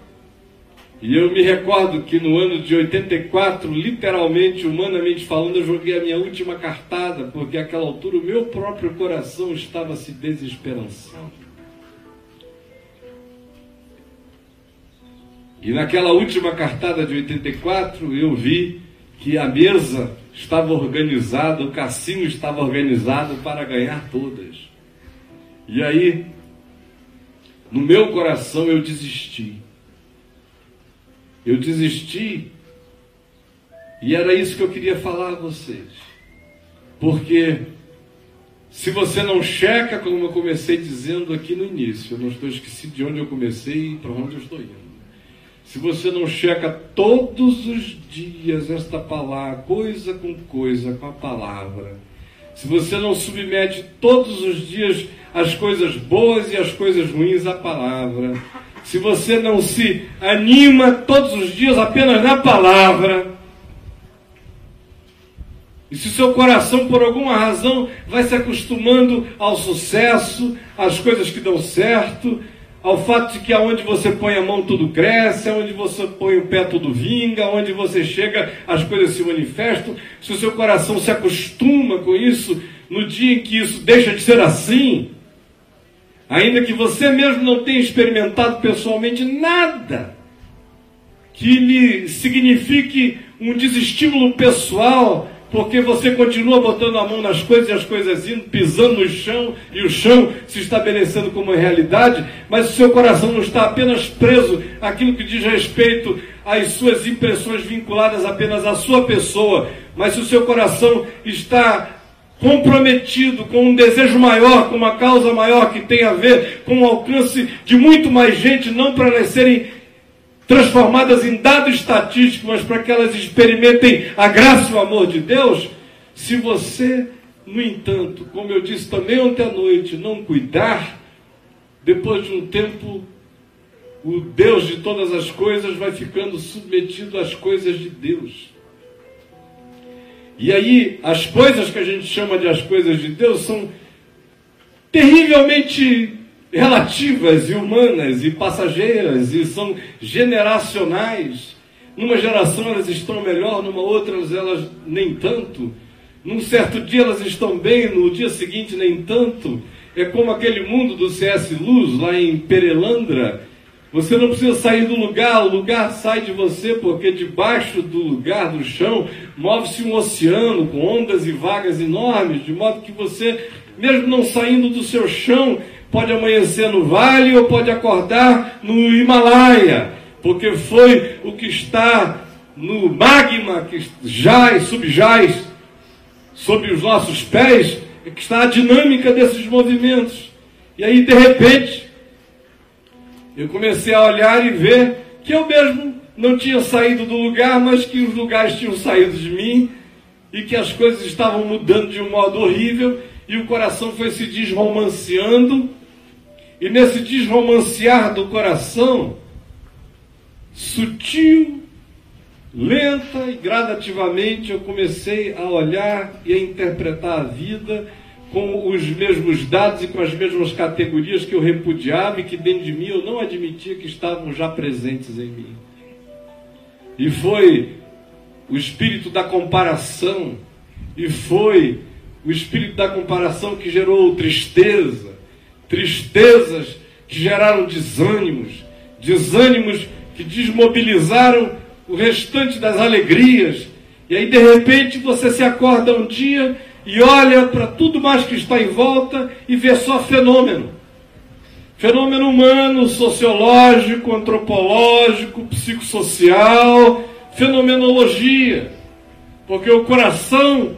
E eu me recordo que no ano de 84, literalmente, humanamente falando, eu joguei a minha última cartada, porque àquela altura o meu próprio coração estava se desesperançando. E naquela última cartada de 84, eu vi que a mesa estava organizada, o cassino estava organizado para ganhar todas. E aí, no meu coração, eu desisti. Eu desisti. E era isso que eu queria falar a vocês. Porque se você não checa, como eu comecei dizendo aqui no início, eu não estou esquecido de onde eu comecei e para onde eu estou indo. Se você não checa todos os dias esta palavra, coisa com coisa, com a palavra, se você não submete todos os dias as coisas boas e as coisas ruins à palavra, se você não se anima todos os dias apenas na palavra, e se seu coração, por alguma razão, vai se acostumando ao sucesso, às coisas que dão certo, ao fato de que aonde você põe a mão tudo cresce, aonde você põe o pé tudo vinga, aonde você chega as coisas se manifestam, se o seu coração se acostuma com isso, no dia em que isso deixa de ser assim, ainda que você mesmo não tenha experimentado pessoalmente nada que lhe signifique um desestímulo pessoal, porque você continua botando a mão nas coisas e as coisas indo, pisando no chão e o chão se estabelecendo como realidade, mas o seu coração não está apenas preso àquilo que diz respeito às suas impressões vinculadas apenas à sua pessoa, mas se o seu coração está comprometido com um desejo maior, com uma causa maior que tem a ver com o alcance de muito mais gente, não para serem transformadas em dados estatísticos, mas para que elas experimentem a graça e o amor de Deus, se você, no entanto, como eu disse também ontem à noite, não cuidar, depois de um tempo, o Deus de todas as coisas vai ficando submetido às coisas de Deus. E aí, as coisas que a gente chama de as coisas de Deus são terrivelmente relativas e humanas e passageiras e são generacionais. Numa geração elas estão melhor, numa outra elas nem tanto. Num certo dia elas estão bem, no dia seguinte nem tanto. É como aquele mundo do CS Luz lá em Perelandra. Você não precisa sair do lugar, o lugar sai de você, porque debaixo do lugar, do chão, move-se um oceano com ondas e vagas enormes, de modo que você, mesmo não saindo do seu chão, pode amanhecer no vale ou pode acordar no Himalaia, porque foi o que está no magma que jaz, subjaz sob os nossos pés, é que está a dinâmica desses movimentos. E aí, de repente, eu comecei a olhar e ver que eu mesmo não tinha saído do lugar, mas que os lugares tinham saído de mim e que as coisas estavam mudando de um modo horrível e o coração foi se desromanceando e nesse desromancear do coração, sutil, lenta e gradativamente, eu comecei a olhar e a interpretar a vida com os mesmos dados e com as mesmas categorias que eu repudiava e que dentro de mim eu não admitia que estavam já presentes em mim. E foi o espírito da comparação, e foi o espírito da comparação que gerou tristeza, tristezas que geraram desânimos, desânimos que desmobilizaram o restante das alegrias. E aí, de repente, você se acorda um dia e olha para tudo mais que está em volta e vê só fenômeno. Fenômeno humano, sociológico, antropológico, psicossocial, fenomenologia. Porque o coração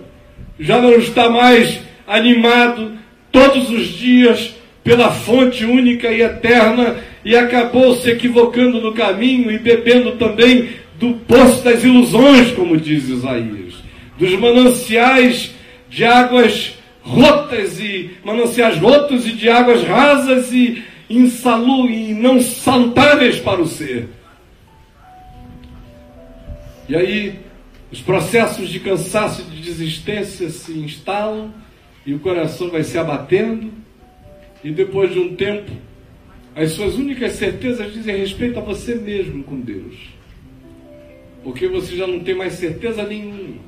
já não está mais animado todos os dias pela fonte única e eterna e acabou se equivocando no caminho e bebendo também do poço das ilusões, como diz Isaías, dos mananciais de águas rotas e mananciais rotos e de águas rasas e insalu e não salutáveis para o ser. E aí os processos de cansaço e de desistência se instalam e o coração vai se abatendo e depois de um tempo, as suas únicas certezas dizem respeito a você mesmo com Deus. Porque você já não tem mais certeza nenhuma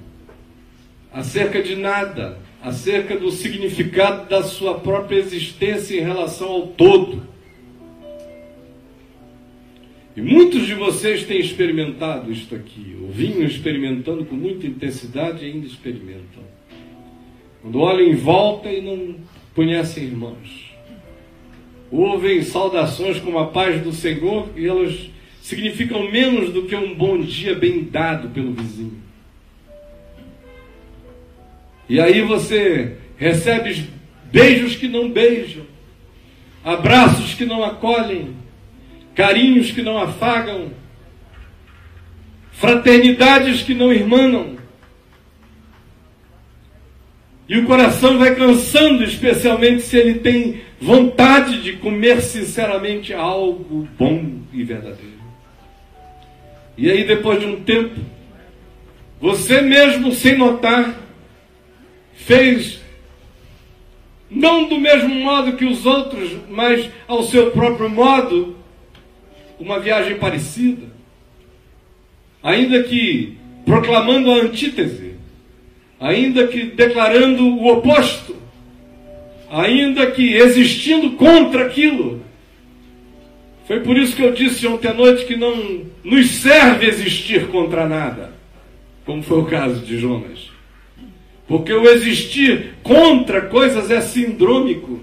acerca de nada, acerca do significado da sua própria existência em relação ao todo. E muitos de vocês têm experimentado isto aqui, ou vinham experimentando com muita intensidade e ainda experimentam. Quando olham em volta e não conhecem irmãos ouvem saudações como a paz do Senhor e elas significam menos do que um bom dia bem dado pelo vizinho. E aí você recebe beijos que não beijam, abraços que não acolhem, carinhos que não afagam, fraternidades que não irmanam. E o coração vai cansando, especialmente se ele tem vontade de comer sinceramente algo bom e verdadeiro. E aí, depois de um tempo, você mesmo, sem notar, fez, não do mesmo modo que os outros, mas ao seu próprio modo, uma viagem parecida. Ainda que proclamando a antítese, ainda que declarando o oposto, ainda que existindo contra aquilo. Foi por isso que eu disse ontem à noite que não nos serve existir contra nada, como foi o caso de Jonas. Porque o existir contra coisas é sindrômico.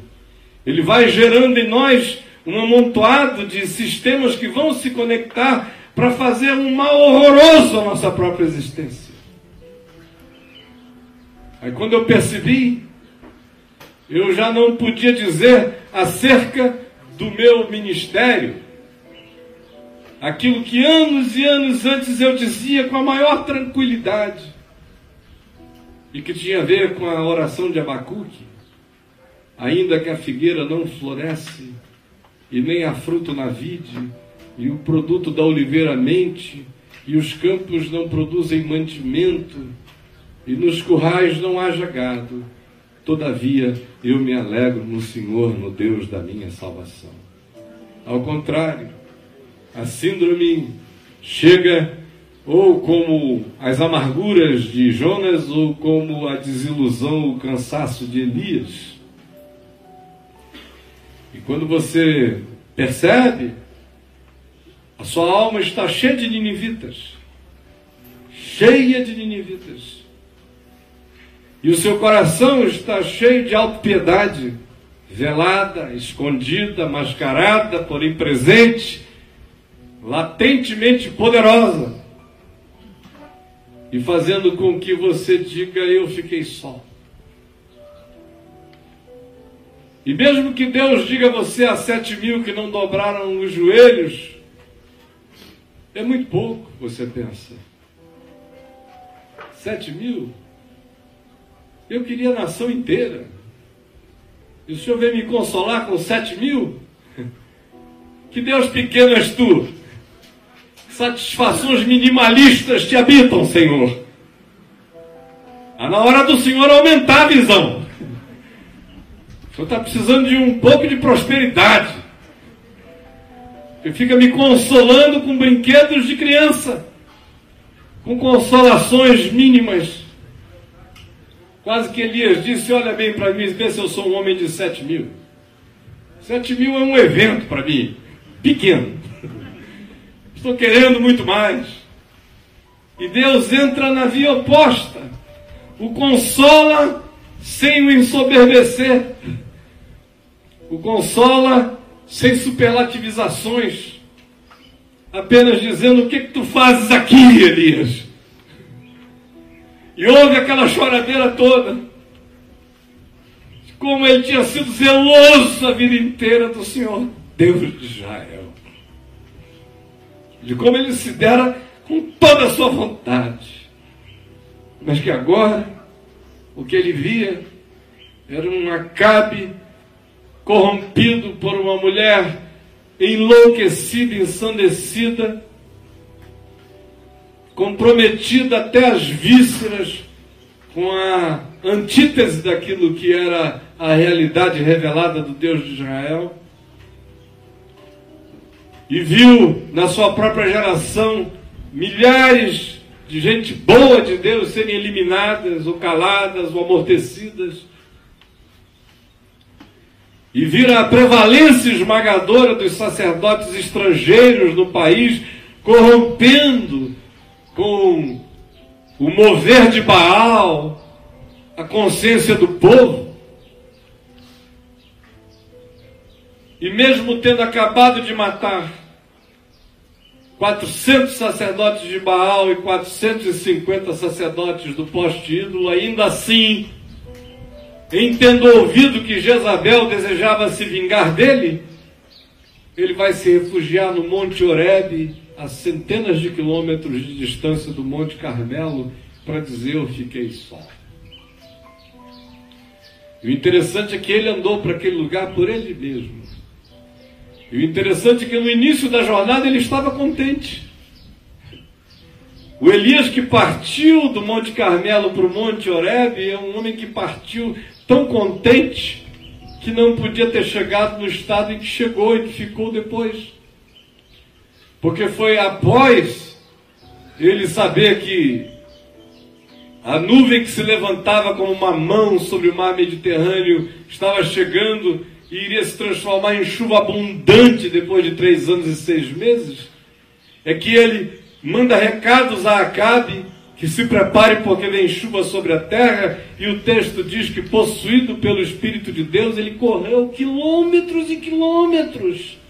Ele vai gerando em nós um amontoado de sistemas que vão se conectar para fazer um mal horroroso à nossa própria existência. Aí quando eu percebi, eu já não podia dizer acerca do meu ministério aquilo que anos e anos antes eu dizia com a maior tranquilidade e que tinha a ver com a oração de Abacuque. Ainda que a figueira não floresce e nem há fruto na vide, e o produto da oliveira mente, e os campos não produzem mantimento, e nos currais não haja gado. Todavia eu me alegro no Senhor, no Deus da minha salvação. Ao contrário, a síndrome chega ou como as amarguras de Jonas, ou como a desilusão, o cansaço de Elias. E quando você percebe, a sua alma está cheia de ninivitas, cheia de ninivitas. E o seu coração está cheio de autopiedade, velada, escondida, mascarada, porém presente, latentemente poderosa, e fazendo com que você diga: Eu fiquei só. E mesmo que Deus diga a você a sete mil que não dobraram os joelhos, é muito pouco, você pensa. Sete mil? Eu queria a nação inteira. E o Senhor vem me consolar com sete mil? Que Deus pequeno és tu. Satisfações minimalistas te habitam, Senhor. Ah, na hora do Senhor aumentar a visão. O Senhor está precisando de um pouco de prosperidade. Ele fica me consolando com brinquedos de criança, com consolações mínimas. Quase que Elias disse: Olha bem para mim, vê se eu sou um homem de sete mil. Sete mil é um evento para mim, pequeno. Estou querendo muito mais. E Deus entra na via oposta, o consola sem o ensoberbecer, o consola sem superlativizações, apenas dizendo: O que, que tu fazes aqui, Elias? E houve aquela choradeira toda. Como ele tinha sido zeloso a vida inteira do Senhor, Deus de Israel. De como ele se dera com toda a sua vontade. Mas que agora, o que ele via era um Acabe corrompido por uma mulher enlouquecida, ensandecida, comprometida até as vísceras com a antítese daquilo que era a realidade revelada do Deus de Israel. E viu na sua própria geração milhares de gente boa de Deus serem eliminadas, ou caladas, ou amortecidas. E vira a prevalência esmagadora dos sacerdotes estrangeiros no país, corrompendo com o mover de Baal, a consciência do povo. E mesmo tendo acabado de matar 400 sacerdotes de Baal e 450 sacerdotes do poste ídolo, ainda assim, em tendo ouvido que Jezabel desejava se vingar dele, ele vai se refugiar no Monte Horebe, a centenas de quilômetros de distância do Monte Carmelo, para dizer: Eu fiquei só. E o interessante é que ele andou para aquele lugar por ele mesmo. E o interessante é que no início da jornada ele estava contente. O Elias que partiu do Monte Carmelo para o Monte Horebe é um homem que partiu tão contente que não podia ter chegado no estado em que chegou e que ficou depois. Porque foi após ele saber que a nuvem que se levantava como uma mão sobre o mar Mediterrâneo estava chegando e iria se transformar em chuva abundante depois de três anos e seis meses, é que ele manda recados a Acabe que se prepare porque vem chuva sobre a terra, e o texto diz que, possuído pelo Espírito de Deus, ele correu quilômetros e quilômetros.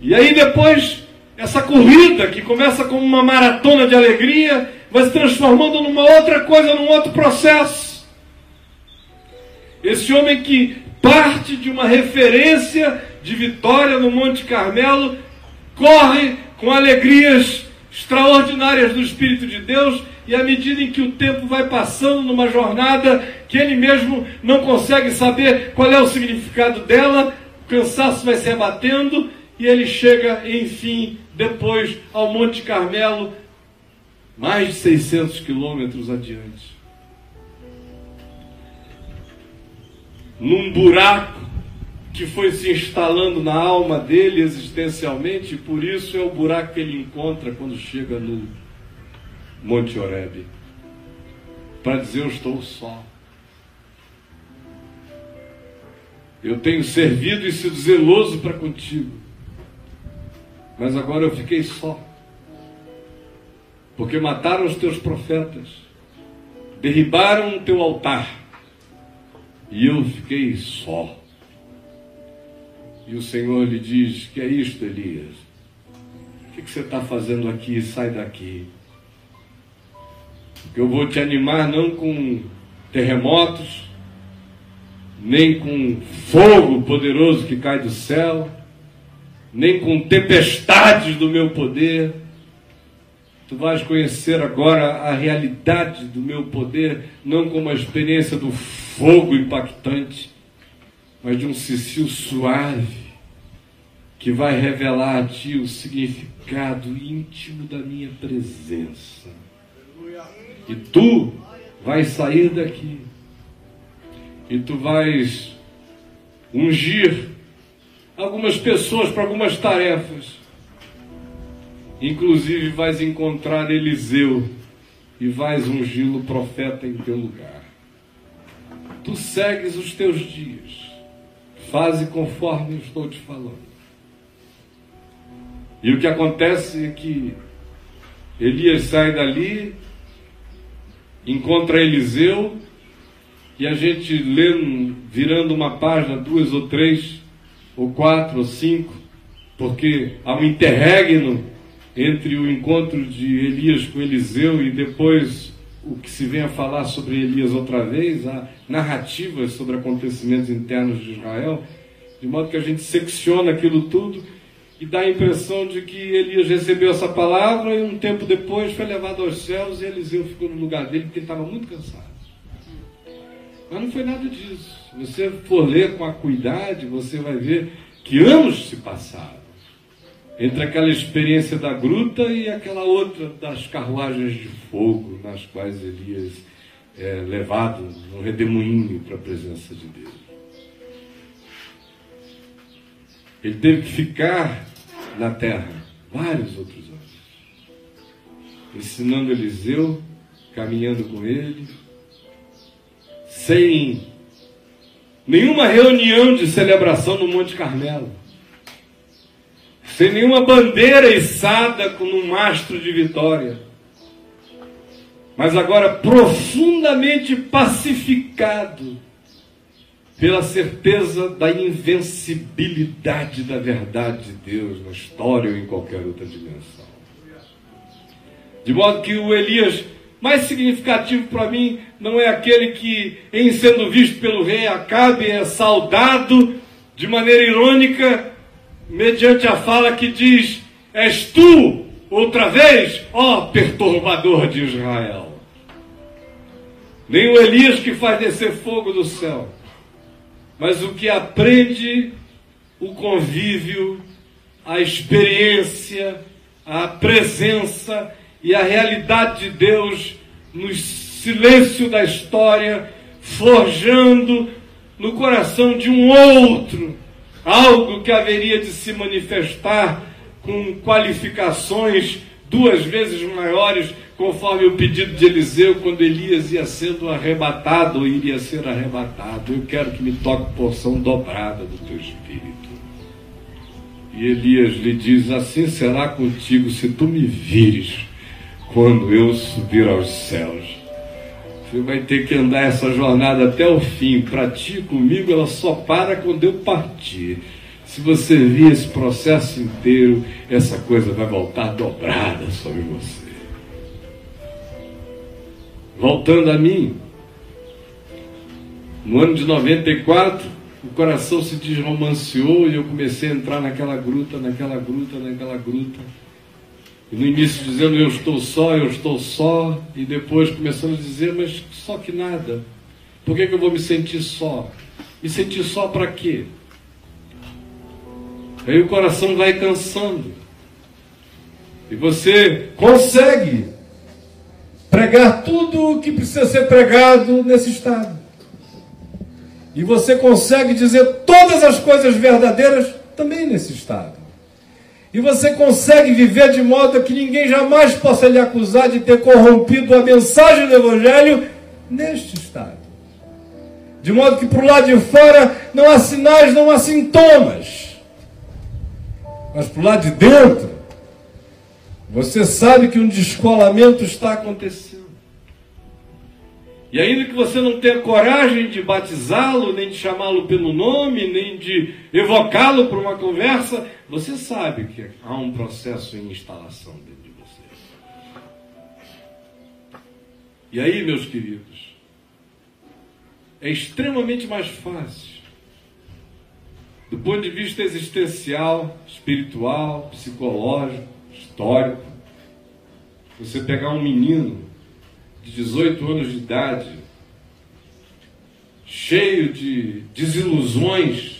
E aí depois, essa corrida que começa como uma maratona de alegria, vai se transformando numa outra coisa, num outro processo. Esse homem que parte de uma referência de vitória no Monte Carmelo, corre com alegrias extraordinárias do Espírito de Deus, e à medida em que o tempo vai passando numa jornada que ele mesmo não consegue saber qual é o significado dela, o cansaço vai se abatendo e ele chega, enfim, depois ao Monte Carmelo, mais de 600 quilômetros adiante. num buraco que foi se instalando na alma dele existencialmente, e por isso é o buraco que ele encontra quando chega no Monte Oreb. Para dizer eu estou só. Eu tenho servido e sido zeloso para contigo. Mas agora eu fiquei só. Porque mataram os teus profetas, derribaram o teu altar e eu fiquei só. E o Senhor lhe diz: Que é isto, Elias? O que, que você está fazendo aqui? Sai daqui. Porque eu vou te animar não com terremotos, nem com fogo poderoso que cai do céu, nem com tempestades do meu poder. Tu vais conhecer agora a realidade do meu poder, não como a experiência do fogo impactante, mas de um cicil suave que vai revelar a ti o significado íntimo da minha presença. E tu vais sair daqui e tu vais ungir algumas pessoas para algumas tarefas. Inclusive vais encontrar Eliseu e vais ungí-lo profeta em teu lugar tu segues os teus dias. Faze conforme estou te falando. E o que acontece é que Elias sai dali, encontra Eliseu, e a gente lê virando uma página, duas ou três, ou quatro ou cinco, porque há um interregno entre o encontro de Elias com Eliseu e depois o que se vem a falar sobre Elias outra vez, há narrativas sobre acontecimentos internos de Israel, de modo que a gente secciona aquilo tudo e dá a impressão de que Elias recebeu essa palavra e um tempo depois foi levado aos céus e Eliseu ficou no lugar dele porque ele estava muito cansado. Mas não foi nada disso. Você for ler com acuidade, você vai ver que anos se passaram entre aquela experiência da gruta e aquela outra das carruagens de fogo, nas quais Elias é levado no redemoinho para a presença de Deus. Ele teve que ficar na terra vários outros anos, ensinando Eliseu, caminhando com ele, sem nenhuma reunião de celebração no Monte Carmelo sem nenhuma bandeira içada com um mastro de vitória, mas agora profundamente pacificado pela certeza da invencibilidade da verdade de Deus na história ou em qualquer outra dimensão. De modo que o Elias mais significativo para mim não é aquele que, em sendo visto pelo rei Acabe, é saudado de maneira irônica, mediante a fala que diz: És tu, outra vez, ó perturbador de Israel. Nem o Elias que faz descer fogo do céu, mas o que aprende o convívio, a experiência, a presença e a realidade de Deus no silêncio da história, forjando no coração de um outro algo que haveria de se manifestar com qualificações duas vezes maiores, conforme o pedido de Eliseu, quando Elias ia sendo arrebatado ou iria ser arrebatado. Eu quero que me toque porção dobrada do teu espírito. E Elias lhe diz: Assim será contigo se tu me vires quando eu subir aos céus. Você vai ter que andar essa jornada até o fim. Para ti, comigo, ela só para quando eu partir. Se você vir esse processo inteiro, essa coisa vai voltar dobrada sobre você. Voltando a mim, no ano de 94, o coração se desromanceou e eu comecei a entrar naquela gruta, naquela gruta, naquela gruta. E no início dizendo eu estou só, eu estou só, e depois começando a dizer, mas só que nada. Por que, que eu vou me sentir só? Me sentir só para quê? Aí o coração vai cansando. E você consegue pregar tudo o que precisa ser pregado nesse estado. E você consegue dizer todas as coisas verdadeiras também nesse estado. E você consegue viver de modo que ninguém jamais possa lhe acusar de ter corrompido a mensagem do Evangelho neste estado. De modo que o lado de fora não há sinais, não há sintomas. Mas o lado de dentro, você sabe que um descolamento está acontecendo. E ainda que você não tenha coragem de batizá-lo, nem de chamá-lo pelo nome, nem de evocá-lo para uma conversa, você sabe que há um processo em instalação dentro de você. E aí, meus queridos, é extremamente mais fácil, do ponto de vista existencial, espiritual, psicológico, histórico, você pegar um menino de 18 anos de idade, cheio de desilusões,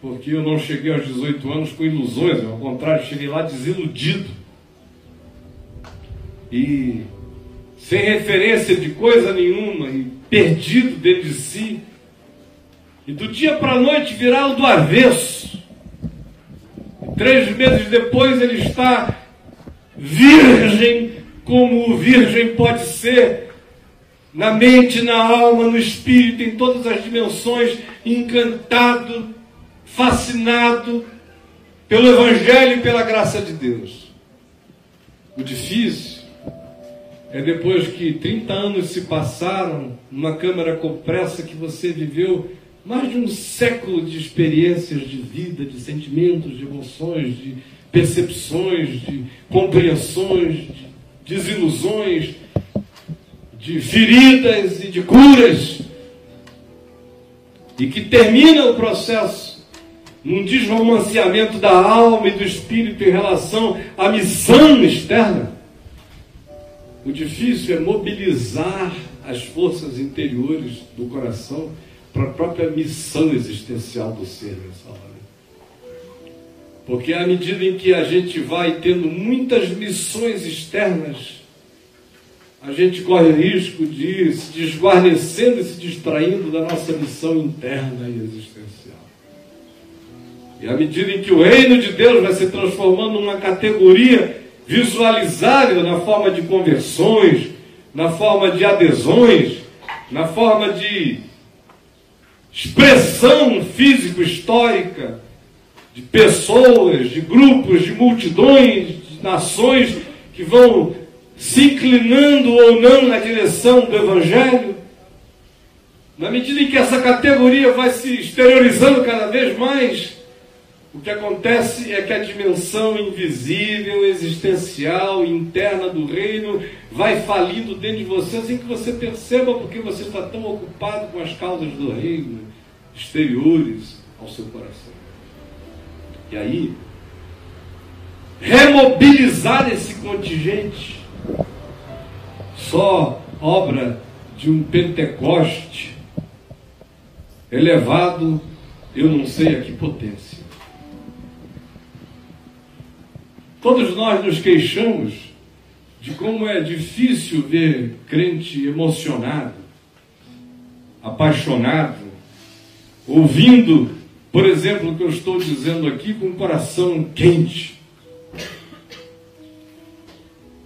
porque eu não cheguei aos 18 anos com ilusões, ao contrário, cheguei lá desiludido. E sem referência de coisa nenhuma, e perdido dentro de si. E do dia para a noite virar o do avesso. E três meses depois ele está virgem como o virgem pode ser na mente, na alma, no espírito, em todas as dimensões, encantado, fascinado pelo Evangelho e pela graça de Deus. O difícil é depois que 30 anos se passaram, numa câmara compressa que você viveu mais de um século de experiências de vida, de sentimentos, de emoções, de percepções, de compreensões, de desilusões, de feridas e de curas, e que termina o processo num desromanceamento da alma e do espírito em relação à missão externa. O difícil é mobilizar as forças interiores do coração para a própria missão existencial do ser nessa hora. Porque à medida em que a gente vai tendo muitas missões externas, a gente corre risco de ir se desguarnecendo e se distraindo da nossa missão interna e existencial. E à medida em que o reino de Deus vai se transformando numa categoria visualizável na forma de conversões, na forma de adesões, na forma de expressão físico-histórica, de pessoas, de grupos, de multidões, de nações que vão se inclinando ou não na direção do Evangelho, Na medida em que essa categoria vai se exteriorizando cada vez mais, o que acontece é que a dimensão invisível, existencial, interna do reino vai falindo dentro de você sem que você perceba porque você está tão ocupado com as causas do reino exteriores ao seu coração. E aí, remobilizar esse contingente só obra de um Pentecoste elevado, eu não sei a que potência. Todos nós nos queixamos de como é difícil ver crente emocionado, apaixonado, ouvindo, por exemplo, o que eu estou dizendo aqui com o coração quente.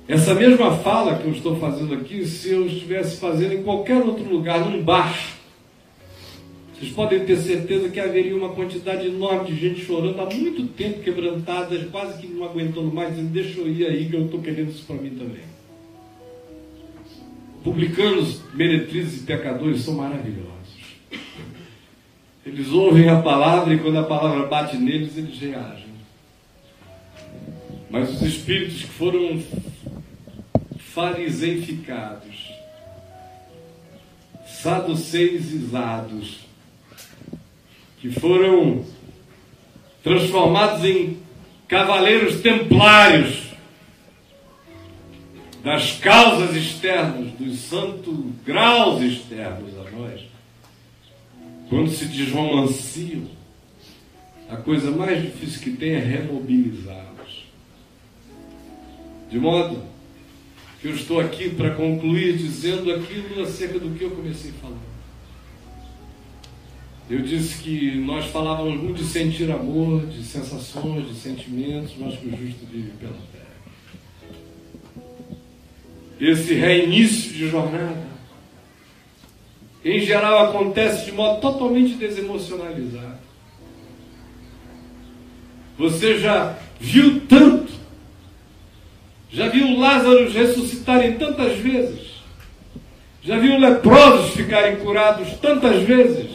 Essa mesma fala que eu estou fazendo aqui, se eu estivesse fazendo em qualquer outro lugar, num bar, vocês podem ter certeza que haveria uma quantidade enorme de gente chorando há muito tempo, quebrantada, quase que não aguentando mais, dizendo: Deixa eu ir aí que eu estou querendo isso para mim também. Publicanos, meretrizes e pecadores são maravilhosos. Eles ouvem a palavra e quando a palavra bate neles, eles reagem. Mas os espíritos que foram fariseificados, saduceizados, que foram transformados em cavaleiros templários das causas externas, dos santos graus externos a nós, quando se desromanciam, a coisa mais difícil que tem é remobilizá-los. De modo que eu estou aqui para concluir dizendo aquilo acerca do que eu comecei falando. Eu disse que nós falávamos muito de sentir amor, de sensações, de sentimentos, mas que o justo vive pela terra. Esse reinício de jornada, em geral, acontece de modo totalmente desemocionalizado. Você já viu tanto, já viu Lázaro ressuscitarem tantas vezes, já viu leprosos ficarem curados tantas vezes,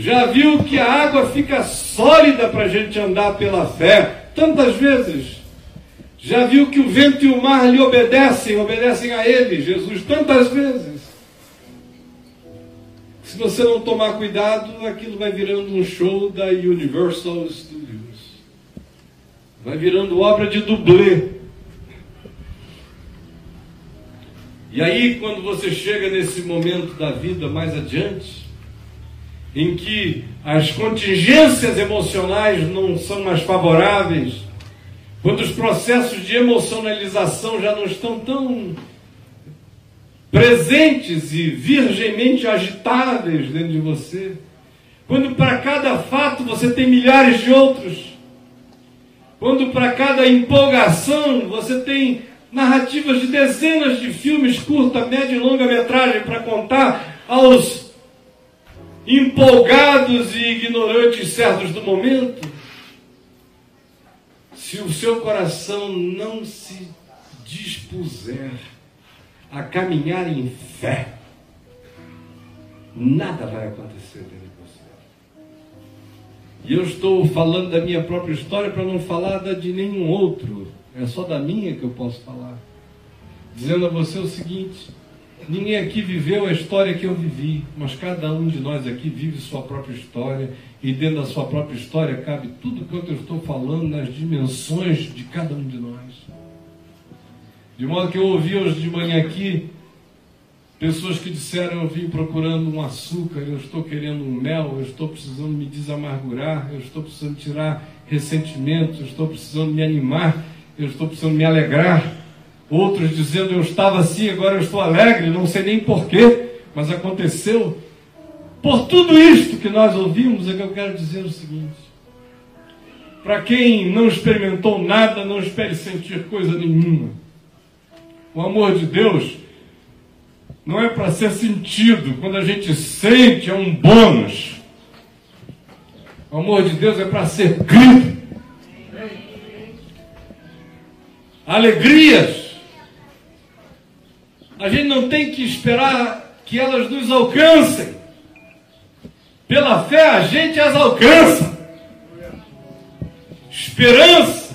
já viu que a água fica sólida para a gente andar pela fé tantas vezes. Já viu que o vento e o mar lhe obedecem, obedecem a ele, Jesus, tantas vezes. Se você não tomar cuidado, aquilo vai virando um show da Universal Studios. Vai virando obra de dublê. E aí, quando você chega nesse momento da vida mais adiante, em que as contingências emocionais não são mais favoráveis, quando os processos de emocionalização já não estão tão presentes e virgemmente agitáveis dentro de você, quando para cada fato você tem milhares de outros, quando para cada empolgação você tem narrativas de dezenas de filmes curta, média e longa metragem para contar aos empolgados e ignorantes certos do momento, se o seu coração não se dispuser a caminhar em fé, nada vai acontecer dentro de você. E eu estou falando da minha própria história para não falar da de nenhum outro. É só da minha que eu posso falar. Dizendo a você o seguinte: Ninguém aqui viveu a história que eu vivi, mas cada um de nós aqui vive sua própria história, e dentro da sua própria história cabe tudo quanto eu estou falando nas dimensões de cada um de nós. De modo que eu ouvi hoje de manhã aqui pessoas que disseram: Eu vim procurando um açúcar, eu estou querendo um mel, eu estou precisando me desamargurar, eu estou precisando tirar ressentimentos, eu estou precisando me animar, eu estou precisando me alegrar. Outros dizendo, eu estava assim, agora eu estou alegre, não sei nem porquê, mas aconteceu. Por tudo isto que nós ouvimos, é que eu quero dizer o seguinte: para quem não experimentou nada, não espere sentir coisa nenhuma. O amor de Deus não é para ser sentido, quando a gente sente é um bônus. O amor de Deus é para ser crido. Alegrias a gente não tem que esperar que elas nos alcancem. Pela fé a gente as alcança. Esperança.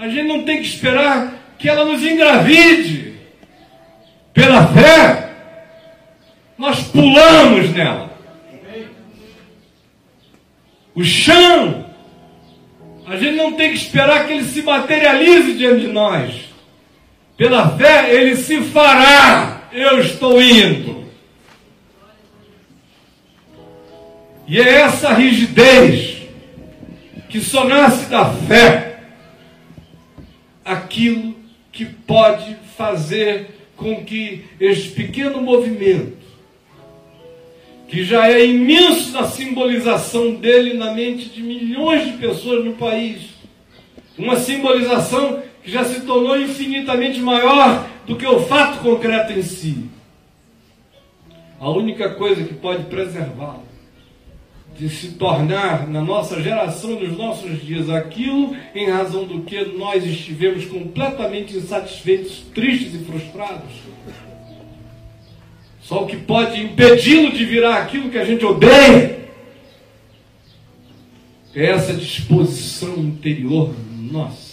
A gente não tem que esperar que ela nos engravide. Pela fé, nós pulamos nela. O chão, a gente não tem que esperar que ele se materialize diante de nós. Pela fé, ele se fará. Eu estou indo. E é essa rigidez que só nasce da fé, aquilo que pode fazer com que este pequeno movimento, que já é imenso na simbolização dele na mente de milhões de pessoas no país, uma simbolização que já se tornou infinitamente maior do que o fato concreto em si. A única coisa que pode preservá-lo de se tornar na nossa geração, nos nossos dias, aquilo em razão do que nós estivemos completamente insatisfeitos, tristes e frustrados. Só o que pode impedi-lo de virar aquilo que a gente odeia é essa disposição interior nossa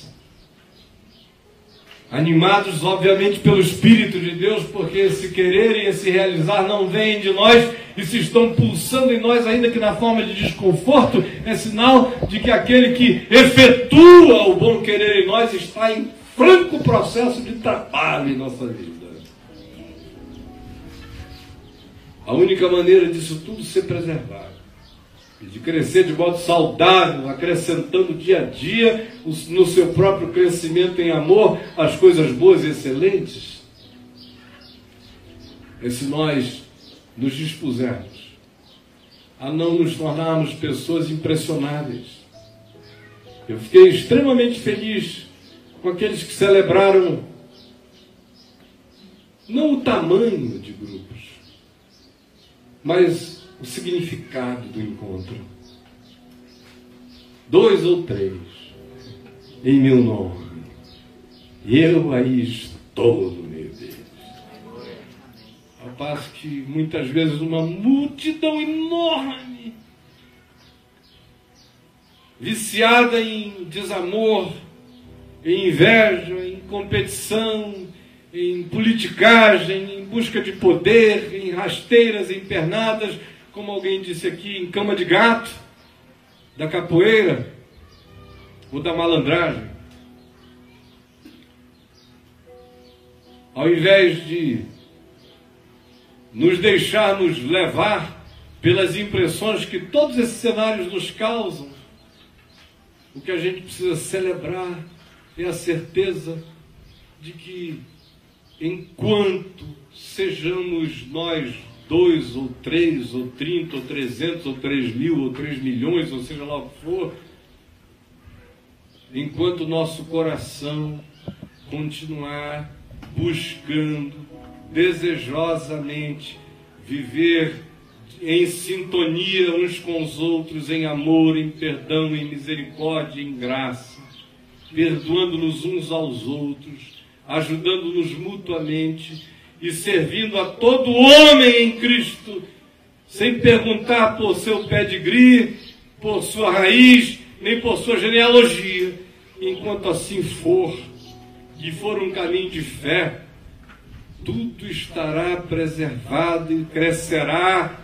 animados obviamente pelo Espírito de Deus, porque esse querer e esse realizar não vem de nós e se estão pulsando em nós, ainda que na forma de desconforto, é sinal de que aquele que efetua o bom querer em nós está em franco processo de trabalho em nossa vida. A única maneira disso tudo ser preservado de crescer de modo saudável, acrescentando dia a dia no seu próprio crescimento em amor as coisas boas e excelentes. É se nós nos dispusermos a não nos tornarmos pessoas impressionáveis. Eu fiquei extremamente feliz com aqueles que celebraram não o tamanho de grupos, mas o significado do encontro. Dois ou três, em meu nome, eu aí estou no meio deles. Ao passo que muitas vezes uma multidão enorme, viciada em desamor, em inveja, em competição, em politicagem, em busca de poder, em rasteiras empernadas, como alguém disse aqui, em cama de gato, da capoeira ou da malandragem. Ao invés de nos deixarmos levar pelas impressões que todos esses cenários nos causam, o que a gente precisa celebrar é a certeza de que enquanto sejamos nós dois, ou três, ou trinta, ou trezentos, ou três mil, ou três milhões, ou seja lá o que for, enquanto nosso coração continuar buscando desejosamente viver em sintonia uns com os outros, em amor, em perdão, em misericórdia, em graça, perdoando-nos uns aos outros, ajudando-nos mutuamente e servindo a todo homem em Cristo, sem perguntar por seu pedigree, por sua raiz, nem por sua genealogia, enquanto assim for, e for um caminho de fé, tudo estará preservado e crescerá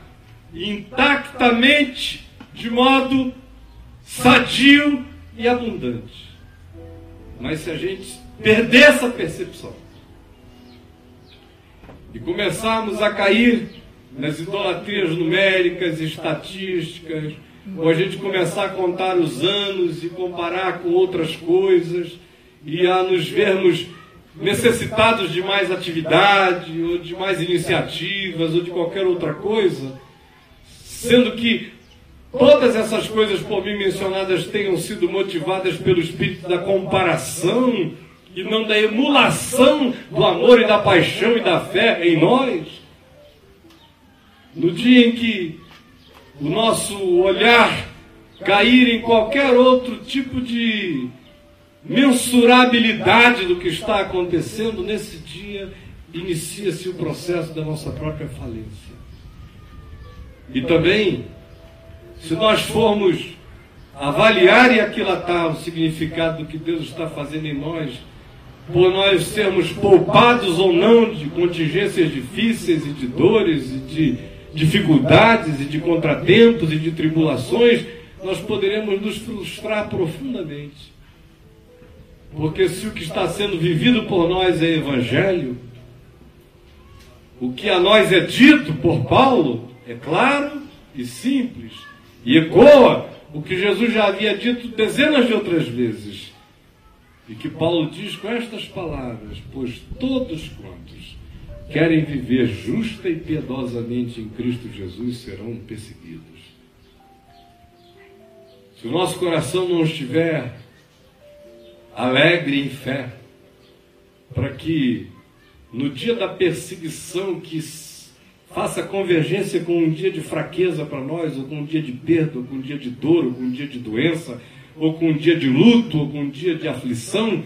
intactamente, de modo sadio e abundante. Mas se a gente perder essa percepção, e começarmos a cair nas idolatrias numéricas, estatísticas, ou a gente começar a contar os anos e comparar com outras coisas, e a nos vermos necessitados de mais atividade, ou de mais iniciativas, ou de qualquer outra coisa, sendo que todas essas coisas por mim mencionadas tenham sido motivadas pelo espírito da comparação e não da emulação do amor e da paixão e da fé em nós. No dia em que o nosso olhar cair em qualquer outro tipo de mensurabilidade do que está acontecendo, nesse dia inicia-se o processo da nossa própria falência. E também se nós formos avaliar e aquilatar o significado do que Deus está fazendo em nós, por nós sermos poupados ou não de contingências difíceis e de dores e de dificuldades e de contratempos e de tribulações, nós poderemos nos frustrar profundamente. Porque se o que está sendo vivido por nós é evangelho, o que a nós é dito por Paulo é claro e simples, e ecoa o que Jesus já havia dito dezenas de outras vezes. E que Paulo diz com estas palavras: Pois todos quantos querem viver justa e piedosamente em Cristo Jesus serão perseguidos. Se o nosso coração não estiver alegre em fé, para que no dia da perseguição que faça convergência com um dia de fraqueza para nós, ou com um dia de perda, ou com um dia de dor, ou com um dia de doença, ou com um dia de luto, ou com um dia de aflição,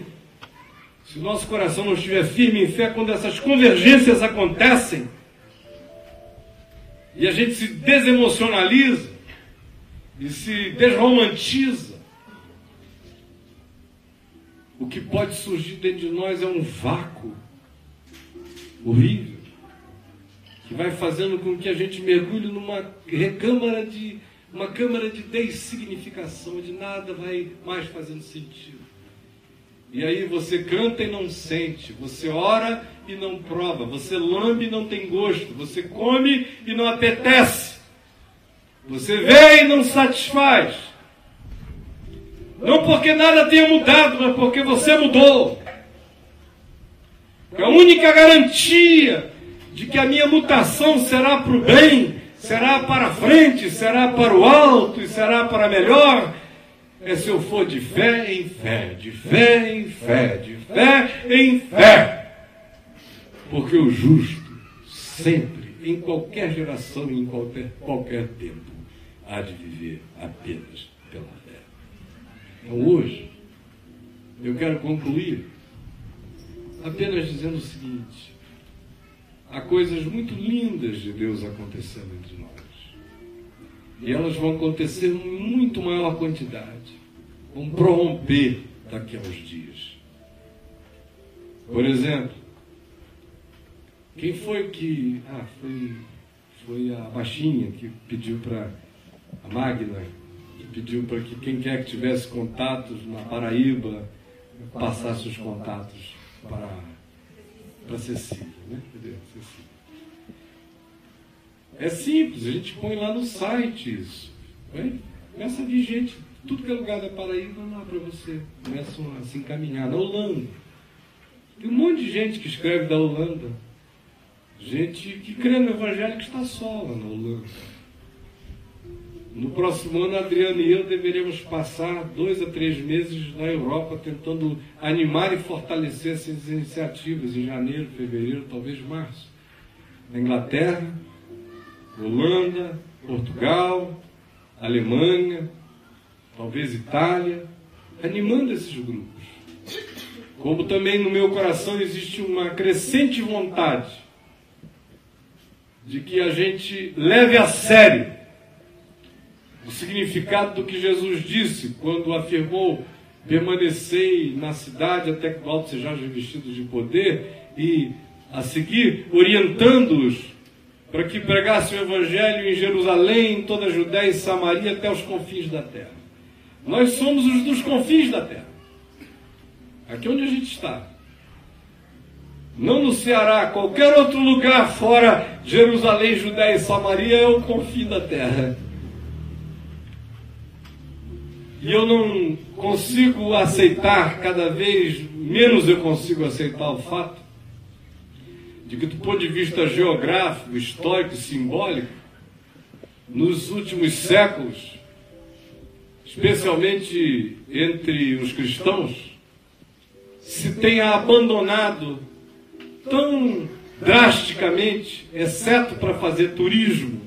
se o nosso coração não estiver firme em fé, quando essas convergências acontecem, e a gente se desemocionaliza, e se desromantiza, o que pode surgir dentro de nós é um vácuo horrível, que vai fazendo com que a gente mergulhe numa recâmara de uma câmara de dessignificação, de nada vai mais fazendo sentido. E aí você canta e não sente, você ora e não prova, você lambe e não tem gosto, você come e não apetece, você vê e não satisfaz. Não porque nada tenha mudado, mas porque você mudou. A única garantia de que a minha mutação será para o bem, será para frente, será para o alto e será para melhor, é se eu for de fé em fé, de fé em fé, de fé em fé. Porque o justo, sempre, em qualquer geração e em qualquer, qualquer tempo, há de viver apenas pela fé. Então hoje, eu quero concluir apenas dizendo o seguinte: há coisas muito lindas de Deus acontecendo entre nós. E elas vão acontecer em muito maior quantidade. Vão prorromper daqui a uns dias. Por exemplo, quem foi que. Ah, foi, foi a baixinha que pediu para. A Magna, que pediu para que quem quer que tivesse contatos na Paraíba passasse os contatos para, para Cecília, né? Cecília. É simples, a gente põe lá no site isso. Né? Começa a vir gente, tudo que é lugar da Paraíba lá para você. Começam a se encaminhar. Na Holanda. Tem um monte de gente que escreve da Holanda. Gente que crê no Evangelho que está só lá na Holanda. No próximo ano, Adriano e eu deveremos passar dois a três meses na Europa tentando animar e fortalecer essas iniciativas em janeiro, fevereiro, talvez março. Na Inglaterra, Holanda, Portugal, Alemanha, talvez Itália, animando esses grupos. Como também no meu coração existe uma crescente vontade de que a gente leve a sério o significado do que Jesus disse quando afirmou: permanecei na cidade até que o alto sejam revestidos de poder, e a seguir orientando-os para que pregassem o Evangelho em Jerusalém, em toda a Judéia e Samaria até os confins da terra. Nós somos os dos confins da terra. Aqui onde a gente está. Não no Ceará, qualquer outro lugar fora Jerusalém, Judéia e Samaria é o confim da terra. E eu não consigo aceitar, cada vez menos eu consigo aceitar o fato de que, do ponto de vista geográfico, histórico simbólico, nos últimos séculos, especialmente entre os cristãos, se tenha abandonado tão drasticamente, exceto para fazer turismo,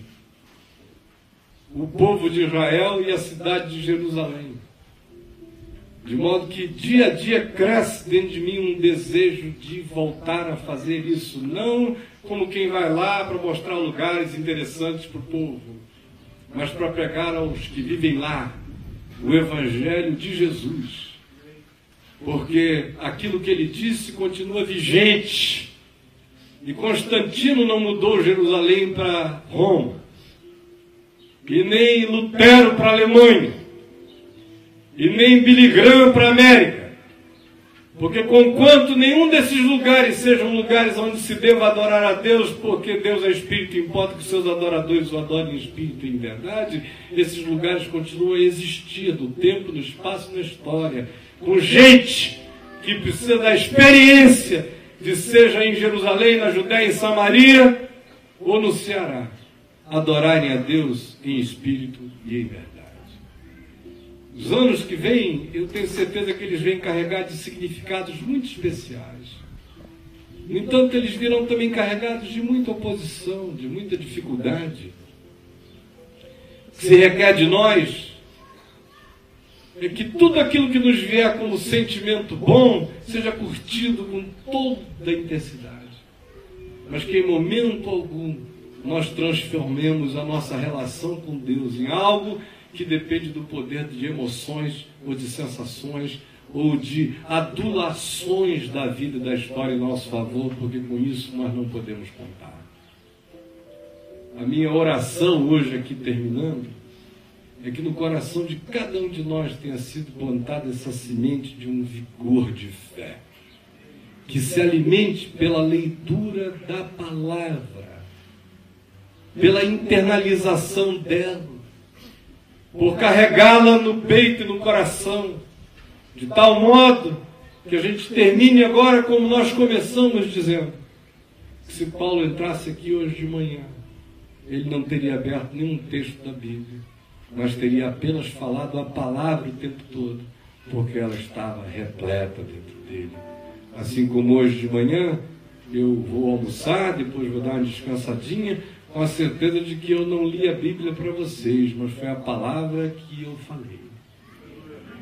o povo de Israel e a cidade de Jerusalém. De modo que dia a dia cresce dentro de mim um desejo de voltar a fazer isso, não como quem vai lá para mostrar lugares interessantes para o povo, mas para pregar aos que vivem lá o Evangelho de Jesus. Porque aquilo que ele disse continua vigente. E Constantino não mudou Jerusalém para Roma. E nem Lutero para Alemanha. E nem Billy Graham para a América. Porque conquanto nenhum desses lugares sejam lugares onde se deva adorar a Deus, porque Deus é Espírito, importa que seus adoradores o adorem em Espírito e em verdade, esses lugares continuam a existir no tempo, no espaço, na história, com gente que precisa da experiência de seja em Jerusalém, na Judéia, em Samaria ou no Ceará, adorarem a Deus em Espírito e em verdade. Os anos que vêm, eu tenho certeza que eles vêm carregados de significados muito especiais. No entanto, eles virão também carregados de muita oposição, de muita dificuldade. Se requer de nós é que tudo aquilo que nos vier como sentimento bom seja curtido com toda a intensidade. Mas que em momento algum nós transformemos a nossa relação com Deus em algo que depende do poder de emoções ou de sensações ou de adulações da vida e da história em nosso favor, porque com isso nós não podemos contar. A minha oração hoje aqui terminando é que no coração de cada um de nós tenha sido plantada essa semente de um vigor de fé, que se alimente pela leitura da palavra, pela internalização dela, por carregá-la no peito e no coração, de tal modo que a gente termine agora como nós começamos dizendo, que se Paulo entrasse aqui hoje de manhã, ele não teria aberto nenhum texto da Bíblia, mas teria apenas falado a palavra o tempo todo, porque ela estava repleta dentro dele. Assim como hoje de manhã, eu vou almoçar, depois vou dar uma descansadinha, com a certeza de que eu não li a Bíblia para vocês, mas foi a palavra que eu falei.